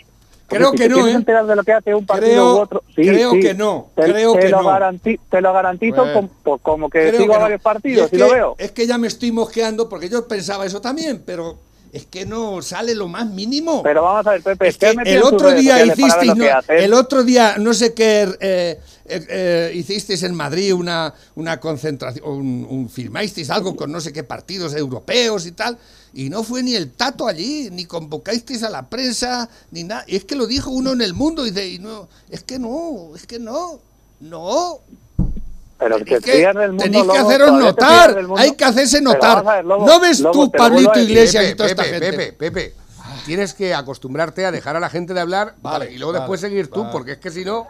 Speaker 5: Porque
Speaker 2: Creo
Speaker 5: si
Speaker 2: que
Speaker 5: te
Speaker 2: no,
Speaker 5: quieres
Speaker 2: ¿eh?
Speaker 5: enterar de lo que hace un partido
Speaker 2: Creo-
Speaker 5: u otro, sí,
Speaker 2: creo
Speaker 5: sí.
Speaker 2: que no,
Speaker 5: Te,
Speaker 2: creo
Speaker 5: te
Speaker 2: que
Speaker 5: lo
Speaker 2: no.
Speaker 5: garanti- te lo garantizo
Speaker 3: Pues-
Speaker 5: com- por- como que
Speaker 2: Creo
Speaker 5: sigo
Speaker 2: que no.
Speaker 5: varios
Speaker 2: Y
Speaker 5: partidos
Speaker 2: es
Speaker 5: y
Speaker 2: que-
Speaker 5: lo veo.
Speaker 2: Es que ya me estoy mosqueando porque yo pensaba eso también, pero es que no sale lo más mínimo.
Speaker 5: Pero vamos a ver, Pepe,
Speaker 2: Es
Speaker 5: ¿te has
Speaker 2: que el otro día hicisteis, no, el otro día no sé qué eh, eh, eh, hicisteis en Madrid una, una concentración, un, un- filmasteis algo con no sé qué partidos europeos y tal, y no fue ni el tato allí, ni convocasteis a la prensa, ni nada. Y es que lo dijo uno en el mundo y dice, y no, es que no, es que no, no.
Speaker 5: Pero
Speaker 2: que,
Speaker 5: fías del mundo,
Speaker 2: tenéis que
Speaker 5: Lobo,
Speaker 2: haceros notar, hay que hacerse notar.
Speaker 5: ver, Lobo,
Speaker 2: ¿No ves
Speaker 5: Lobo,
Speaker 2: tú, Pablito. Iglesias y
Speaker 3: Pepe, Pepe? Pepe, Pepe, tienes que acostumbrarte a dejar a la gente de hablar
Speaker 2: Vale,
Speaker 3: y luego
Speaker 2: vale,
Speaker 3: después seguir tú,
Speaker 2: vale.
Speaker 3: porque es que si no,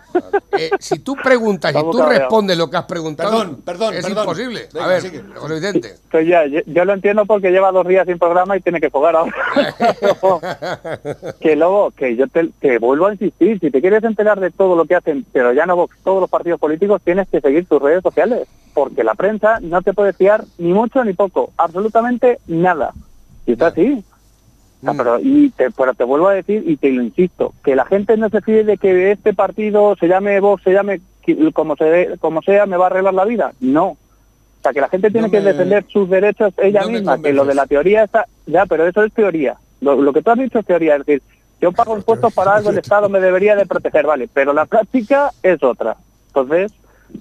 Speaker 3: eh, si tú preguntas y tú respondes lo que has preguntado,
Speaker 2: Perdón, perdón,
Speaker 3: es
Speaker 2: perdón.
Speaker 3: imposible.
Speaker 2: Venga,
Speaker 3: a ver,
Speaker 2: sigue.
Speaker 3: José Vicente.
Speaker 5: Estoy ya, yo, yo lo entiendo porque lleva dos días sin programa y tiene que jugar ahora. que luego, que yo te, te vuelvo a insistir, si te quieres enterar de todo lo que hacen, pero ya no Vox, todos los partidos políticos, tienes que seguir tus redes sociales, porque la prensa no te puede fiar ni mucho ni poco, absolutamente nada. Y está así. Sea, pero, y te, pero te vuelvo a decir y te lo insisto, que la gente no se fíe de que este partido se llame Vox, se llame como, se, como sea, me va a arreglar la vida. No. O sea, que la gente tiene
Speaker 2: No
Speaker 5: que defender sus derechos ella
Speaker 2: no
Speaker 5: misma, que lo de la teoría está... Ya, pero eso es teoría. Lo, lo que tú has dicho es teoría, es decir, yo pago impuestos para algo, el Estado me debería de proteger, vale, pero la práctica es otra. Entonces,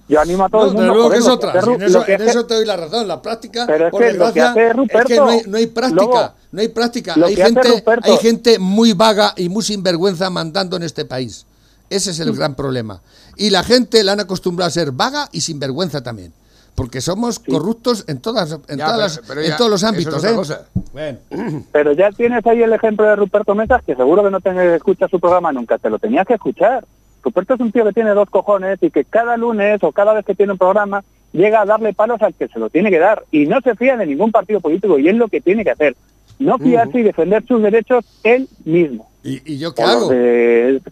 Speaker 5: yo animo a todo
Speaker 2: No,
Speaker 5: el
Speaker 2: desde
Speaker 5: mundo...
Speaker 2: luego que es otra. en eso,
Speaker 5: lo que
Speaker 2: en
Speaker 5: hace-
Speaker 2: eso te doy la razón. La práctica,
Speaker 5: Pero es
Speaker 2: por
Speaker 5: que lo que
Speaker 2: desgracia,
Speaker 5: hace Ruperto,
Speaker 2: es que no hay, no hay práctica. No hay práctica. Hay gente,
Speaker 5: Ruperto-
Speaker 2: hay gente muy vaga y muy sinvergüenza mandando en este país. Ese es el gran problema. Y la gente la han acostumbrado a ser vaga y sinvergüenza también. Porque somos corruptos en todas, en
Speaker 3: Ya,
Speaker 2: todas
Speaker 3: pero-
Speaker 2: las-
Speaker 3: pero
Speaker 2: en
Speaker 3: ya,
Speaker 2: todos los
Speaker 3: es
Speaker 2: ámbitos. ¿eh? Bueno,
Speaker 5: Pero ya tienes ahí el ejemplo de Ruperto Mesas, que seguro que no te escucha su programa nunca, te lo tenías que escuchar. Ruperto es un tío que tiene dos cojones y que cada lunes o cada vez que tiene un programa llega a darle palos al que se lo tiene que dar. Y no se fía de ningún partido político y es lo que tiene que hacer. No fiarse y defender sus derechos él mismo.
Speaker 2: ¿y, y yo qué
Speaker 5: O
Speaker 2: hago?
Speaker 5: este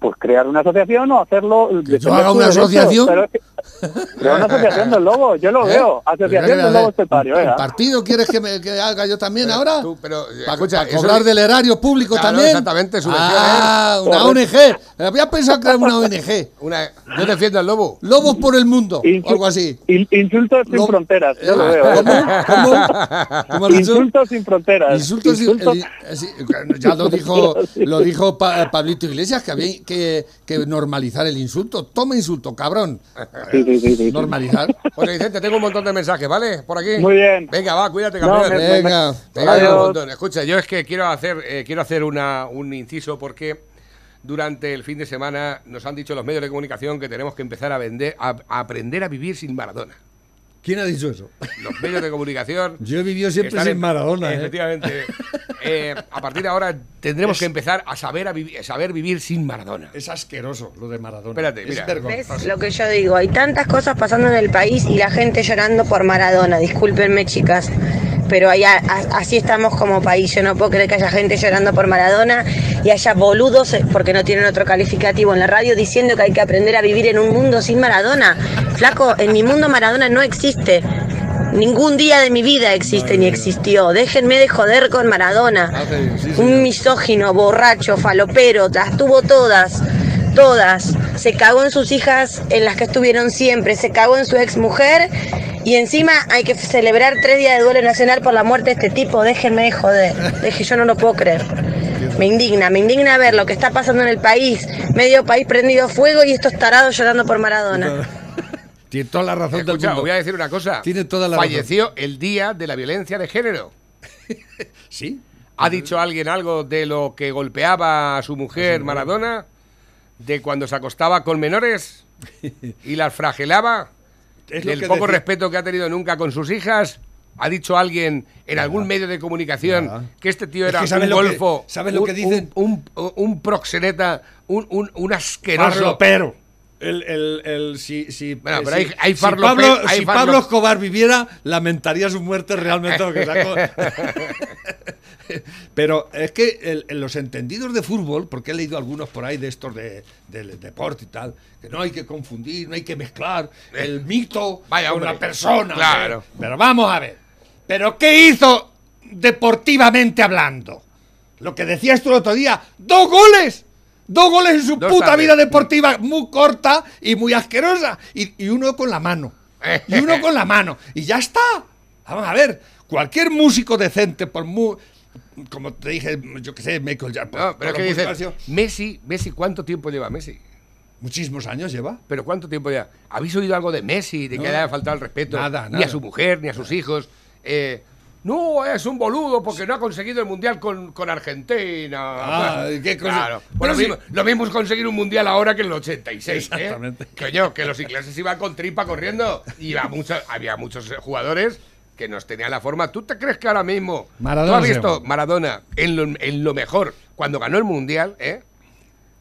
Speaker 5: pues crear una asociación o hacerlo.
Speaker 2: ¿Que yo haga una
Speaker 5: derechos. Pero es una asociación del lobo, yo lo
Speaker 2: ¿Eh?
Speaker 5: veo. Asociación
Speaker 2: Pero,
Speaker 5: del lobo estepario,
Speaker 2: ¿El
Speaker 5: ¿eh?
Speaker 2: partido quieres que, me, que haga yo también ahora?
Speaker 3: Tú, pero, eh,
Speaker 2: ¿Para
Speaker 3: escucha, eso-
Speaker 2: cobrar del erario público
Speaker 3: Claro,
Speaker 2: también?
Speaker 3: exactamente.
Speaker 2: Ah, una
Speaker 5: Correcto.
Speaker 2: ONG. Había pensado crear una ONG.
Speaker 3: Una, yo defiendo al lobo.
Speaker 2: Lobos por el mundo, o
Speaker 5: Insu-
Speaker 2: algo así.
Speaker 5: in- Insultos sin fronteras, yo lo
Speaker 2: Eh,
Speaker 5: veo. ¿eh?
Speaker 2: ¿Cómo? ¿Cómo?
Speaker 5: Insultos sin fronteras.
Speaker 2: Insultos, eh, eh, sí, ya lo dijo lo dijo Pa- Pablito Iglesias que había que, que normalizar el insulto. Toma insulto, cabrón.
Speaker 5: Sí, sí, sí, sí.
Speaker 2: Normalizar.
Speaker 3: José Vicente, tengo un montón de mensajes, ¿vale? Por aquí.
Speaker 5: Muy bien.
Speaker 3: Venga, va, cuídate,
Speaker 5: No,
Speaker 3: campeón.
Speaker 5: me- me-
Speaker 2: Venga.
Speaker 3: Venga,
Speaker 5: Adiós.
Speaker 3: un montón. Escucha, yo es que quiero hacer, eh, quiero hacer una, un inciso porque durante el fin de semana nos han dicho los medios de comunicación que tenemos que empezar a vender, a, a aprender a vivir sin Maradona.
Speaker 2: ¿Quién ha dicho eso?
Speaker 3: Los medios de comunicación.
Speaker 2: Yo he vivido siempre sin
Speaker 3: en-
Speaker 2: Maradona. ¿eh?
Speaker 3: Efectivamente. Eh, a partir de ahora tendremos que empezar a saber, a vivi- saber vivir sin Maradona.
Speaker 2: Es asqueroso lo de Maradona.
Speaker 3: Espérate,
Speaker 2: es
Speaker 3: mira.
Speaker 6: ¿Ves
Speaker 2: vergonzoso.
Speaker 6: lo que yo digo? Hay tantas cosas pasando en el país y la gente llorando por Maradona. Discúlpenme, chicas. Pero hay a- así estamos como país. Yo no puedo creer que haya gente llorando por Maradona y haya boludos, eh, porque no tienen otro calificativo en la radio, diciendo que hay que aprender a vivir en un mundo sin Maradona. Flaco, en mi mundo Maradona no existe. Ningún día de mi vida existe ni existió. Déjenme de joder con Maradona.
Speaker 2: Ah,
Speaker 6: Un misógino, borracho, falopero, las tuvo todas, todas. Se cagó en sus hijas, en las que estuvieron siempre, se cagó en su ex mujer y encima hay que celebrar tres días de duelo nacional por la muerte de este tipo. Déjenme de joder, deje, yo no lo puedo creer. Me indigna, me indigna ver lo que está pasando en el país, medio país prendido a fuego y estos tarados llorando por Maradona.
Speaker 2: Tiene toda la razón del
Speaker 3: Escucha,
Speaker 2: mundo.
Speaker 3: voy a decir una cosa.
Speaker 2: Tiene toda la razón.
Speaker 3: Falleció el día de la violencia de género.
Speaker 2: Sí.
Speaker 3: ¿Ha dicho alguien algo de lo que golpeaba a su mujer Maradona? ¿De cuando se acostaba con menores y las fragelaba?
Speaker 2: Es
Speaker 3: ¿Del poco
Speaker 2: decía-
Speaker 3: respeto que ha tenido nunca con sus hijas? ¿Ha dicho alguien en algún medio de comunicación que este tío
Speaker 2: Es
Speaker 3: era
Speaker 2: que ¿sabes
Speaker 3: un golfo?
Speaker 2: sabes lo que dicen?
Speaker 3: Un, un- un proxeneta, un, un, un asqueroso.
Speaker 2: Farlopero. El, el, el, si, si,
Speaker 3: Bueno,
Speaker 2: eh,
Speaker 3: pero
Speaker 2: si-
Speaker 3: hay- hay
Speaker 2: si
Speaker 3: farlope-
Speaker 2: Pablo,
Speaker 3: hay
Speaker 2: si Pablo Escobar viviera, lamentaría su muerte realmente. Lo que sacó. Pero es que el- en los entendidos de fútbol, porque he leído algunos por ahí de estos de, del deporte y tal, que no hay que confundir, no hay que mezclar el mito
Speaker 3: Vaya,
Speaker 2: con
Speaker 3: hombre.
Speaker 2: la persona.
Speaker 3: Claro.
Speaker 2: ¿eh? Pero vamos a ver. ¿Pero qué hizo deportivamente hablando? Lo que decías tú el otro día, dos goles. Dos goles en su
Speaker 3: Dos
Speaker 2: puta
Speaker 3: tardes.
Speaker 2: vida deportiva muy corta y muy asquerosa. Y, y uno con la mano. Y uno con la mano. Y ya está. Vamos a ver. Cualquier músico decente, por muy. Como te dije, yo qué sé, Michael Jackson.
Speaker 3: No, pero
Speaker 2: lo
Speaker 3: dices, Messi, Messi, ¿cuánto tiempo lleva Messi?
Speaker 2: Muchísimos años lleva.
Speaker 3: ¿Pero cuánto tiempo ya? ¿Habéis oído algo de Messi? ¿De que le haya faltado el respeto?
Speaker 2: Nada,
Speaker 3: Ni
Speaker 2: nada.
Speaker 3: a su mujer, ni a sus hijos. Eh, no, es un boludo porque no ha conseguido el mundial con, con Argentina.
Speaker 2: Ah, ¿qué cosa?
Speaker 3: Claro. Lo,
Speaker 2: sí.
Speaker 3: mismo, lo mismo es conseguir un mundial ahora que en el 86. ¿eh?
Speaker 2: Exactamente.
Speaker 3: Coño, que los ingleses iban con tripa corriendo. Y había muchos jugadores que nos tenían la forma. ¿Tú te crees que ahora mismo.
Speaker 2: Maradona
Speaker 3: ¿Tú has visto. Maradona en lo, en lo mejor cuando ganó el mundial? ¿eh?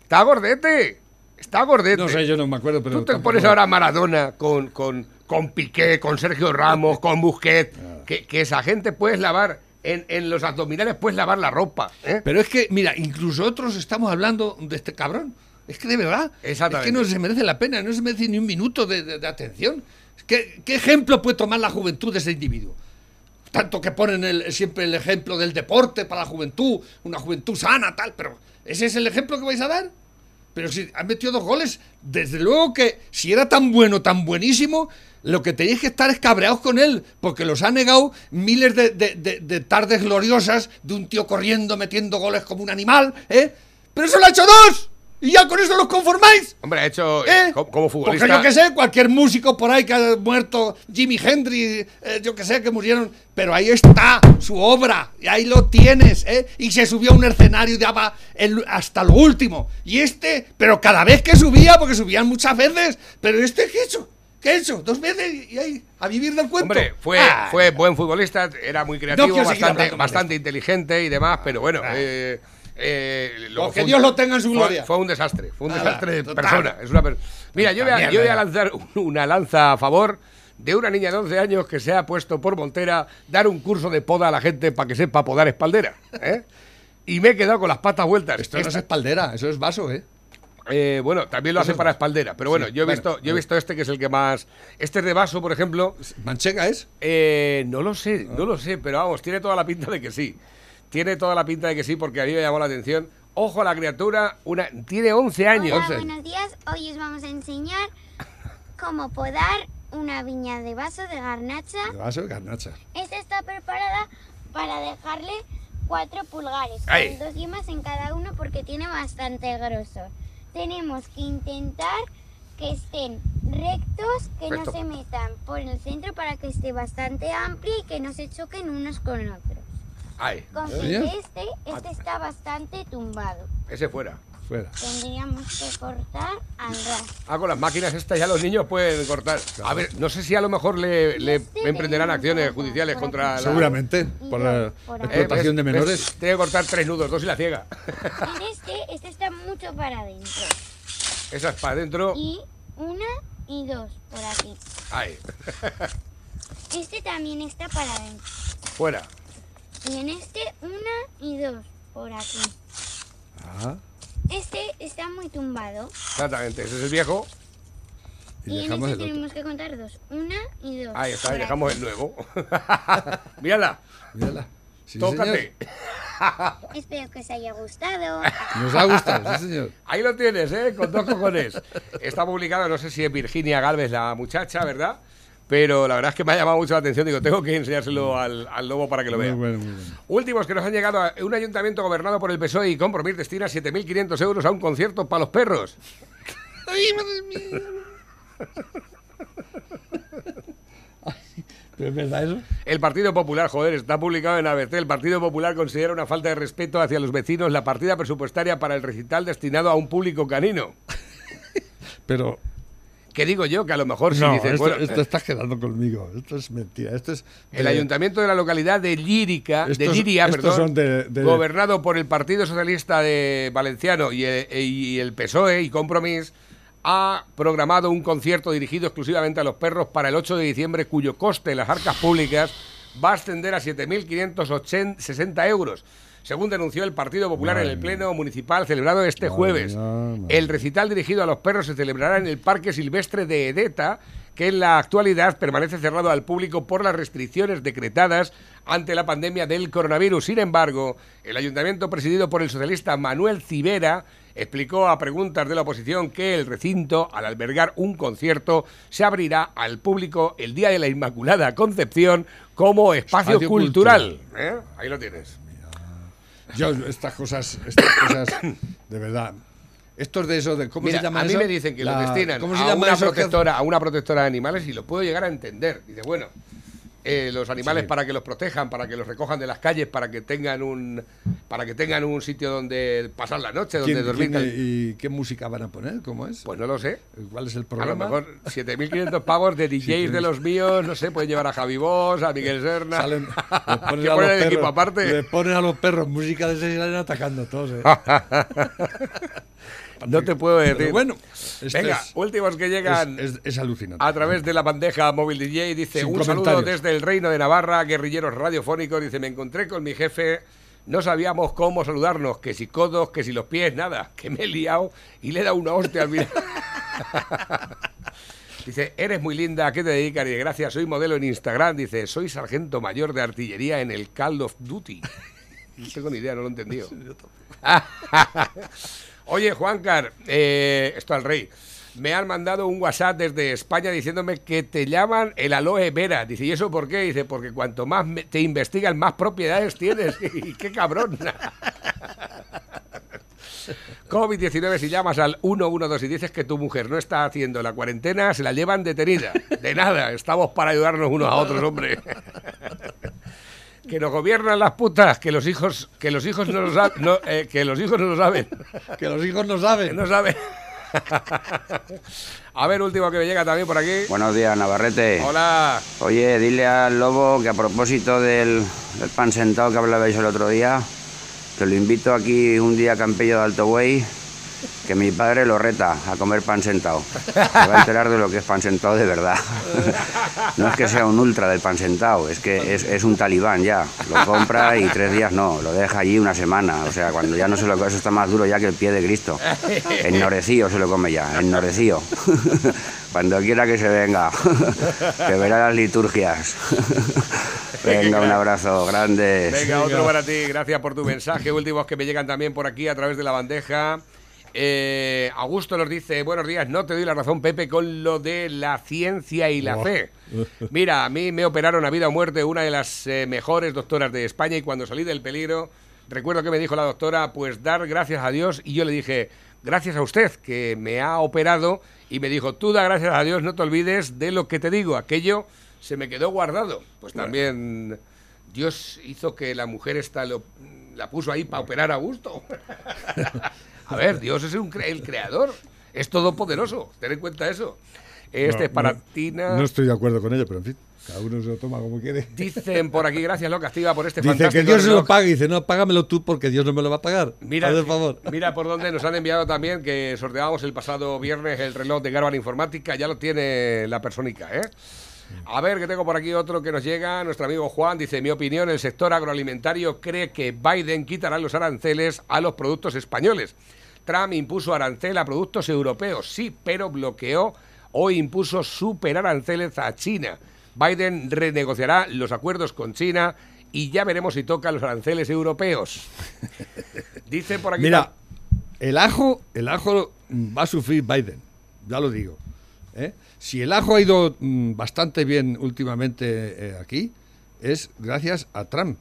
Speaker 3: Está gordete. Está gordete.
Speaker 2: No sé, yo no me acuerdo, pero.
Speaker 3: Tú te
Speaker 2: tampoco-
Speaker 3: pones ahora a Maradona con, con, con Piqué, con Sergio Ramos, con Busquets, que, que esa gente puedes lavar, en, en los abdominales puedes lavar la ropa. ¿eh?
Speaker 2: Pero es que, mira, incluso otros estamos hablando de este cabrón. Es que de verdad. Es que no se merece la pena, no se merece ni un minuto de, de- de atención. ¿Qué ejemplo puede tomar la juventud de ese individuo? Tanto que ponen siempre el ejemplo del deporte para la juventud, una juventud sana, tal, pero ¿ese es el ejemplo que vais a dar? Pero si han metido dos goles, desde luego que si era tan bueno, tan buenísimo, lo que tenéis que estar es cabreados con él, porque los ha negado miles de- de tardes gloriosas de un tío corriendo, metiendo goles como un animal, ¿eh? Pero eso lo ha hecho dos, y ya con eso los conformáis.
Speaker 3: Hombre, ha hecho,
Speaker 2: ¿Eh?
Speaker 3: como, como futbolista...
Speaker 2: Porque yo que sé, cualquier músico por ahí que ha muerto, Jimi Hendrix, eh, yo que sé, que murieron, pero ahí está su obra, y ahí lo tienes, ¿eh? Y se subió a un escenario y daba el- hasta lo último. Y este, pero cada vez que subía, porque subían muchas veces, pero este, ¿qué ha hecho? ¿Qué ha hecho? Dos veces y ahí, a vivir del cuento.
Speaker 3: Hombre, fue,
Speaker 2: Ah,
Speaker 3: fue buen futbolista, era muy creativo,
Speaker 2: seguir
Speaker 3: bastante, bastante inteligente y demás, pero bueno...
Speaker 2: Ah.
Speaker 3: eh, eh,
Speaker 2: Pues que
Speaker 3: fue un-
Speaker 2: Dios lo tenga en su
Speaker 3: fue-
Speaker 2: gloria.
Speaker 3: Fue un desastre, fue un
Speaker 2: Nada,
Speaker 3: desastre de
Speaker 2: total.
Speaker 3: persona. Es una per- Mira, yo voy, a, yo voy a lanzar una lanza a favor de una niña de 11 años que se ha puesto por Montera dar un curso de poda a la gente para que sepa podar espaldera. ¿eh? Y me he quedado con las patas vueltas.
Speaker 2: Esto no es
Speaker 3: Esta-
Speaker 2: espaldera, eso es vaso, ¿eh?
Speaker 3: eh, bueno, también lo hace para espaldera, pero bueno,
Speaker 2: Sí,
Speaker 3: yo he
Speaker 2: bueno,
Speaker 3: visto, yo he
Speaker 2: bueno.
Speaker 3: visto este que es el que más. Este es de vaso, por ejemplo.
Speaker 2: ¿Manchega es?
Speaker 3: Eh, no lo sé, no lo sé, pero vamos, tiene toda la pinta de que sí. Tiene toda la pinta de que sí, porque a mí me llamó la atención. Ojo a la criatura, una, tiene 11 años.
Speaker 7: Hola, buenos días. Hoy os vamos a enseñar cómo podar una viña de vaso de garnacha.
Speaker 2: De vaso y garnacha.
Speaker 7: Esta está preparada para dejarle 4 pulgares,
Speaker 3: Ay.
Speaker 7: con dos yemas en cada uno porque tiene bastante grosor. Tenemos que intentar que estén rectos, que
Speaker 3: Recto.
Speaker 7: no se metan por el centro para que esté bastante amplio y que no se choquen unos con otros.
Speaker 3: Ay,
Speaker 7: Con
Speaker 2: ¿Sí?
Speaker 7: que este, este está bastante tumbado.
Speaker 3: ese fuera.
Speaker 2: Fuera.
Speaker 7: Tendríamos que cortar al ras.
Speaker 3: Ah, con las máquinas estas ya los niños pueden cortar. A ver, no sé si a lo mejor le, le
Speaker 7: Este
Speaker 3: emprenderán acciones judiciales contra
Speaker 7: aquí.
Speaker 3: la...
Speaker 2: Seguramente, por la
Speaker 7: por aquí.
Speaker 3: Eh,
Speaker 2: de
Speaker 3: ves-
Speaker 2: menores.
Speaker 3: ves, Tiene que cortar tres nudos, dos y la ciega.
Speaker 7: En este, este está mucho para adentro.
Speaker 3: Esa es para adentro.
Speaker 7: Y una y dos por aquí.
Speaker 3: Ay,
Speaker 7: Este también está para adentro.
Speaker 3: fuera.
Speaker 7: Y en este una y dos por aquí.
Speaker 2: Ah,
Speaker 7: Este está muy tumbado.
Speaker 3: Exactamente, ese es el viejo.
Speaker 2: y
Speaker 7: Y, en este
Speaker 2: el otro.
Speaker 7: tenemos que contar dos. Una y dos.
Speaker 3: Ahí está, y dejamos
Speaker 7: aquí.
Speaker 3: el nuevo. Mírala,
Speaker 2: Mírala. Sí,
Speaker 3: tócate.
Speaker 7: Espero que os haya gustado.
Speaker 2: Nos ha gustado, sí, señor.
Speaker 3: Ahí lo tienes, ¿eh? Con dos cojones. Está publicado, no sé si es Virginia Galvez la muchacha, ¿verdad? Pero la verdad es que me ha llamado mucho la atención. Digo, tengo que enseñárselo al, al lobo para que lo
Speaker 2: Muy
Speaker 3: vea.
Speaker 2: bueno, muy bueno.
Speaker 3: Últimos que nos han llegado a un ayuntamiento gobernado por el PSOE y Compromís destina 7.500 euros a un concierto para los perros.
Speaker 2: ¿Pero es verdad eso?
Speaker 3: El Partido Popular, joder, está publicado en ABC. El Partido Popular considera una falta de respeto hacia los vecinos la partida presupuestaria para el recital destinado a un público canino.
Speaker 2: Pero
Speaker 3: Que digo yo, que a lo mejor si
Speaker 2: no,
Speaker 3: dices,
Speaker 2: esto,
Speaker 3: bueno,
Speaker 2: esto estás quedando conmigo. Esto es mentira. Esto es
Speaker 3: El ayuntamiento de la localidad de Lírica, de Liria, perdón,
Speaker 2: son de- de-
Speaker 3: gobernado por el Partido Socialista de Valenciano y el, y el PSOE y Compromís, ha programado un concierto dirigido exclusivamente a los perros para el 8 de diciembre, cuyo coste en las arcas públicas va a ascender a 7.560 euros según denunció el Partido Popular en el Pleno Municipal celebrado este jueves. El recital dirigido a los perros se celebrará en el Parque Silvestre de Edeta, que en la actualidad permanece cerrado al público por las restricciones decretadas ante la pandemia del coronavirus. Sin embargo, el ayuntamiento presidido por el socialista Manuel Civera explicó a preguntas de la oposición que el recinto, al albergar un concierto, se abrirá al público el día de la Inmaculada Concepción como espacio, cultural. ¿Eh? Ahí lo tienes.
Speaker 2: Yo, estas cosas, estas cosas, de verdad. Esto es de eso, de cómo se llama
Speaker 3: A
Speaker 2: mí
Speaker 3: me dicen que lo destinan a, una protectora, a una protectora de animales y lo puedo llegar a entender. Dice, bueno, eh, los animales para que los protejan, para que los recojan de las calles, para que tengan un para que tengan un sitio donde pasar la noche, donde dormir.
Speaker 2: ¿Y qué música van a poner? ¿Cómo es?
Speaker 3: Pues no lo sé.
Speaker 2: ¿Cuál es el programa?
Speaker 3: A lo mejor 7.500 pavos de DJs de los míos, no sé, pueden llevar a Javi Bosch, a Miguel Serna. Salen,
Speaker 2: ponen, a los perros, equipo aparte. Le ponen a los perros música de ese y salen atacando todos. ¿eh?
Speaker 3: No te puedo decir.
Speaker 2: bueno,
Speaker 3: venga, últimos que llegan.
Speaker 2: Es, alucinante.
Speaker 3: A través de la bandeja móvil DJ, dice: Un saludo desde el Reino de Navarra, guerrilleros radiofónicos. Dice: Me encontré con mi jefe. No sabíamos cómo saludarnos, que si codos, que si los pies, nada. Que me he liado y le he dado una hostia al mirar. Dice, eres muy linda, ¿a qué te dedicas? Y gracias, soy modelo en Instagram. Dice, soy sargento mayor de artillería en el Call of Duty. No tengo ni idea, no lo he entendido. Oye, Juancar, eh, esto al rey. Me han mandado un WhatsApp desde España diciéndome que te llaman el aloe vera. Dice, ¿y eso por qué? Dice, porque cuanto más te investigan, más propiedades tienes. y qué cabrón. COVID-19, si llamas al 112 y dices que tu mujer no está haciendo la cuarentena, se la llevan detenida. De nada, estamos para ayudarnos unos a otros, hombre que nos gobiernan las putas, que los hijos, que los hijos no lo saben, eh, que los hijos no lo saben,
Speaker 2: que los hijos no saben,
Speaker 3: no saben. A ver, último que me llega también por aquí.
Speaker 8: Buenos días, Navarrete.
Speaker 3: Hola.
Speaker 8: Oye, dile al lobo que a propósito del, del pan sentado que hablabais el otro día, que lo invito aquí un día a Campello de Alto Güey que mi padre lo reta a comer pan sentado. Se va a enterar de lo que es pan sentado de verdad. No es que sea un ultra del pan sentado, es que es, un talibán ya. Lo compra y tres días no, lo deja allí una semana. O sea, cuando ya no se lo come, eso está más duro ya que el pie de Cristo. Ennorecío se lo come ya, ennorecío. Cuando quiera que se venga, que verá las liturgias. Venga, un abrazo grande.
Speaker 3: Venga, otro para ti. Gracias por tu mensaje. Últimos que me llegan también por aquí a través de la bandeja. Eh, Augusto nos dice, buenos días, no te doy la razón, Pepe, con lo de la ciencia y la fe. Mira, a mí me operaron a vida o muerte una de las eh, mejores doctoras de España y cuando salí del peligro, recuerdo que me dijo la doctora, pues dar gracias a Dios y yo le dije, gracias a usted que me ha operado y me dijo, tú da gracias a Dios, no te olvides de lo que te digo, aquello se me quedó guardado. Pues también Dios hizo que la mujer esta lo, la puso ahí para operar a gusto. A ver, Dios es el creador, es todopoderoso, ten en cuenta eso. Este es para Tina.
Speaker 2: No estoy de acuerdo con ello, pero en fin. Cada uno se lo toma como quiere.
Speaker 3: Dicen por aquí, gracias Loca Activa por este
Speaker 2: dice que Dios se lo pague. Dice, no, págamelo tú porque Dios no me lo va a pagar.
Speaker 3: Mira,
Speaker 2: por favor.
Speaker 3: Mira por dónde nos han enviado también que sorteábamos el pasado viernes el reloj de Garban Informática. Ya lo tiene la persónica, ¿eh? A ver, que tengo por aquí otro que nos llega. Nuestro amigo Juan dice: Mi opinión, el sector agroalimentario cree que Biden quitará los aranceles a los productos españoles. Trump impuso arancel a productos europeos, sí, pero bloqueó o impuso superaranceles a China. Biden renegociará los acuerdos con China y ya veremos si toca los aranceles europeos. Dice por aquí.
Speaker 2: Mira, el ajo, el ajo va a sufrir Biden, ya lo digo. ¿eh? Si el ajo ha ido mm, bastante bien últimamente eh, aquí, es gracias a Trump,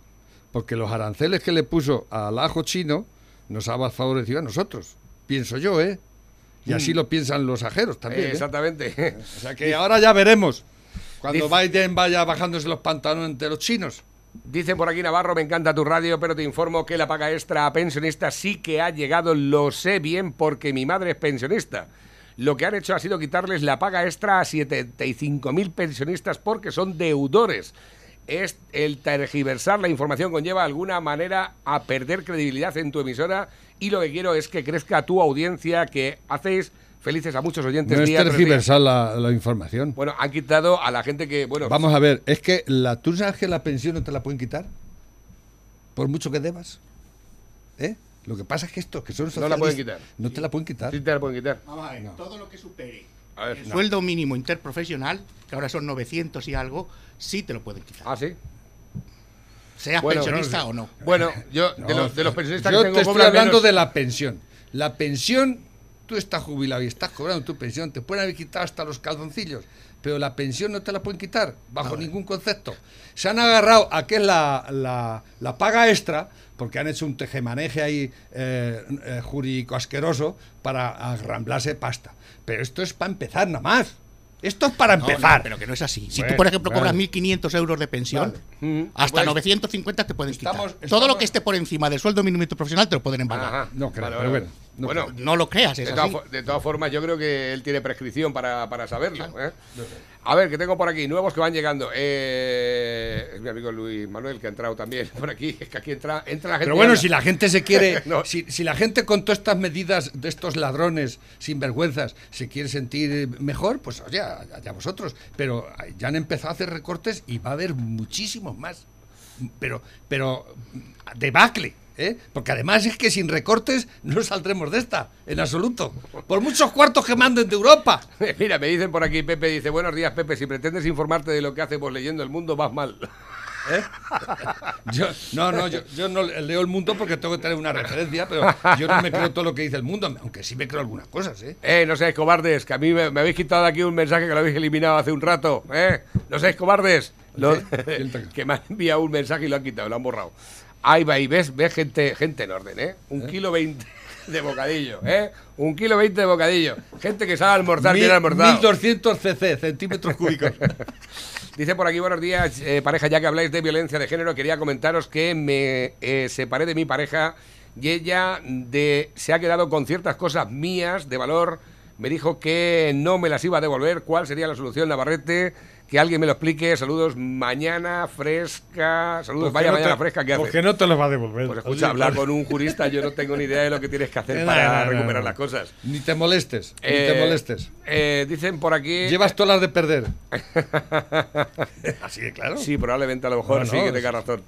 Speaker 2: porque los aranceles que le puso al ajo chino nos ha favorecido a nosotros, pienso yo, ¿eh? Y así mm. lo piensan los ajeros también. ¿eh?
Speaker 3: exactamente.
Speaker 2: O sea que ahora ya veremos, cuando Biden vaya bajándose los pantalones entre los chinos.
Speaker 3: Dicen por aquí Navarro, me encanta tu radio, pero te informo que la paga extra a pensionistas sí que ha llegado, lo sé bien porque mi madre es pensionista lo que han hecho ha sido quitarles la paga extra a 75.000 pensionistas porque son deudores. Es el tergiversar la información conlleva de alguna manera a perder credibilidad en tu emisora y lo que quiero es que crezca tu audiencia, que hacéis felices a muchos oyentes.
Speaker 2: No es
Speaker 3: día
Speaker 2: tergiversar la, la información.
Speaker 3: Bueno, han quitado a la gente que, bueno,
Speaker 2: Vamos a ver, es que la, tú sabes que la pensión no te la pueden quitar, por mucho que debas. ¿Eh? Lo que pasa es que estos que son
Speaker 3: No la pueden
Speaker 2: socialistas, No te la pueden quitar.
Speaker 3: sí te la pueden quitar.
Speaker 9: Vamos a ver, todo lo que supere
Speaker 3: A ver,
Speaker 9: el
Speaker 3: no.
Speaker 9: sueldo mínimo interprofesional, que ahora son 900 y algo, sí te lo pueden quitar.
Speaker 3: Ah, sí.
Speaker 9: Seas
Speaker 3: Bueno,
Speaker 9: pensionista o no.
Speaker 3: Bueno, yo, de, los, de los pensionistas
Speaker 2: yo
Speaker 3: que tengo
Speaker 2: te estoy hablando
Speaker 3: menos-
Speaker 2: de la pensión. La pensión, tú estás jubilado y estás cobrando tu pensión, te pueden haber quitado hasta los calzoncillos, pero la pensión no te la pueden quitar bajo ningún concepto. Se han agarrado a que es la, la- la paga extra, porque han hecho un tejemaneje ahí eh, eh, jurídico asqueroso para arramblarse pasta. Pero esto es para empezar nada más. Esto es para empezar.
Speaker 9: no, pero que no es así. Si
Speaker 2: Bueno,
Speaker 9: tú, por ejemplo, cobras
Speaker 2: vale.
Speaker 9: 1.500 euros de pensión,
Speaker 3: Mm,
Speaker 9: hasta
Speaker 3: pues-
Speaker 9: 950 te pueden quitar.
Speaker 2: Estamos-
Speaker 9: Todo lo que esté por encima del sueldo mínimo interprofesional te lo pueden embargar.
Speaker 3: Ajá.
Speaker 2: No
Speaker 3: Vale,
Speaker 2: pero bueno, no
Speaker 3: bueno,
Speaker 9: No lo creas, es
Speaker 3: de,
Speaker 9: así.
Speaker 3: de todas formas, yo creo que él tiene prescripción para, para saberlo. ¿eh? A ver, que tengo por aquí, nuevos que van llegando. Eh, es mi amigo Luis Manuel que ha entrado también por aquí. Es que aquí entra, entra la gente.
Speaker 2: Pero bueno, si la gente se quiere,
Speaker 3: No.
Speaker 2: si, si la gente con todas estas medidas de estos ladrones sinvergüenzas se quiere sentir mejor, pues oye, allá vosotros. Pero ya han empezado a hacer recortes y va a haber muchísimos más. Pero, pero debacle, ¿eh? Porque además es que sin recortes no saldremos de esta, en absoluto. Por muchos cuartos que manden de Europa.
Speaker 3: Mira, me dicen por aquí, Pepe dice, buenos días, Pepe, si pretendes informarte de lo que hacemos leyendo el mundo, vas mal.
Speaker 2: ¿Eh? Yo, no, no, yo, yo no leo el mundo porque tengo que tener una referencia, pero yo no me creo todo lo que dice el mundo, aunque sí me creo algunas cosas, ¿eh?
Speaker 3: Eh, no seáis cobardes, que a mí me, me habéis quitado aquí un mensaje que lo habéis eliminado hace un rato. Eh, no seáis cobardes. Lo-
Speaker 2: ¿Quién te-
Speaker 3: que me han enviado un mensaje y lo han quitado, lo han borrado. Ahí va, y ves, ves gente, gente en orden, ¿eh? Un kilo veinte de bocadillo, ¿eh? Un kilo veinte de bocadillo. Gente que sabe almorzar, bien
Speaker 2: Mil-
Speaker 3: almorzado.
Speaker 2: 1200 cc, centímetros cúbicos.
Speaker 3: Dice por aquí, buenos días, eh, pareja, ya que habláis de violencia de género, quería comentaros que me eh, separé de mi pareja y ella de, se ha quedado con ciertas cosas mías de valor. Me dijo que no me las iba a devolver. ¿Cuál sería la solución, Navarrete? Que alguien me lo explique. Saludos, mañana fresca. Saludos, vaya mañana fresca. ¿Qué hace?
Speaker 2: Porque no te los va a devolver.
Speaker 3: Pues escucha, hablar con un jurista, yo no tengo ni idea de lo que tienes que hacer para recuperar las cosas.
Speaker 2: Ni te molestes, ni
Speaker 3: Eh,
Speaker 2: te molestes.
Speaker 3: eh, dicen por aquí.
Speaker 2: Llevas todas las de perder. Así de claro.
Speaker 3: Sí, probablemente a lo mejor sí que tenga
Speaker 2: sí.
Speaker 3: razón.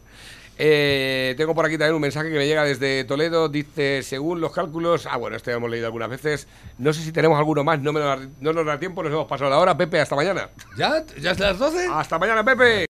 Speaker 3: Eh, tengo por aquí también un mensaje que me llega desde Toledo. Dice, según los cálculos, ah, bueno, este lo hemos leído algunas veces. No sé si tenemos alguno más, no, me da- no nos da tiempo, nos hemos pasado la hora. Pepe, hasta mañana.
Speaker 2: ¿Ya? ¿Ya es las 12?
Speaker 3: Hasta mañana, Pepe.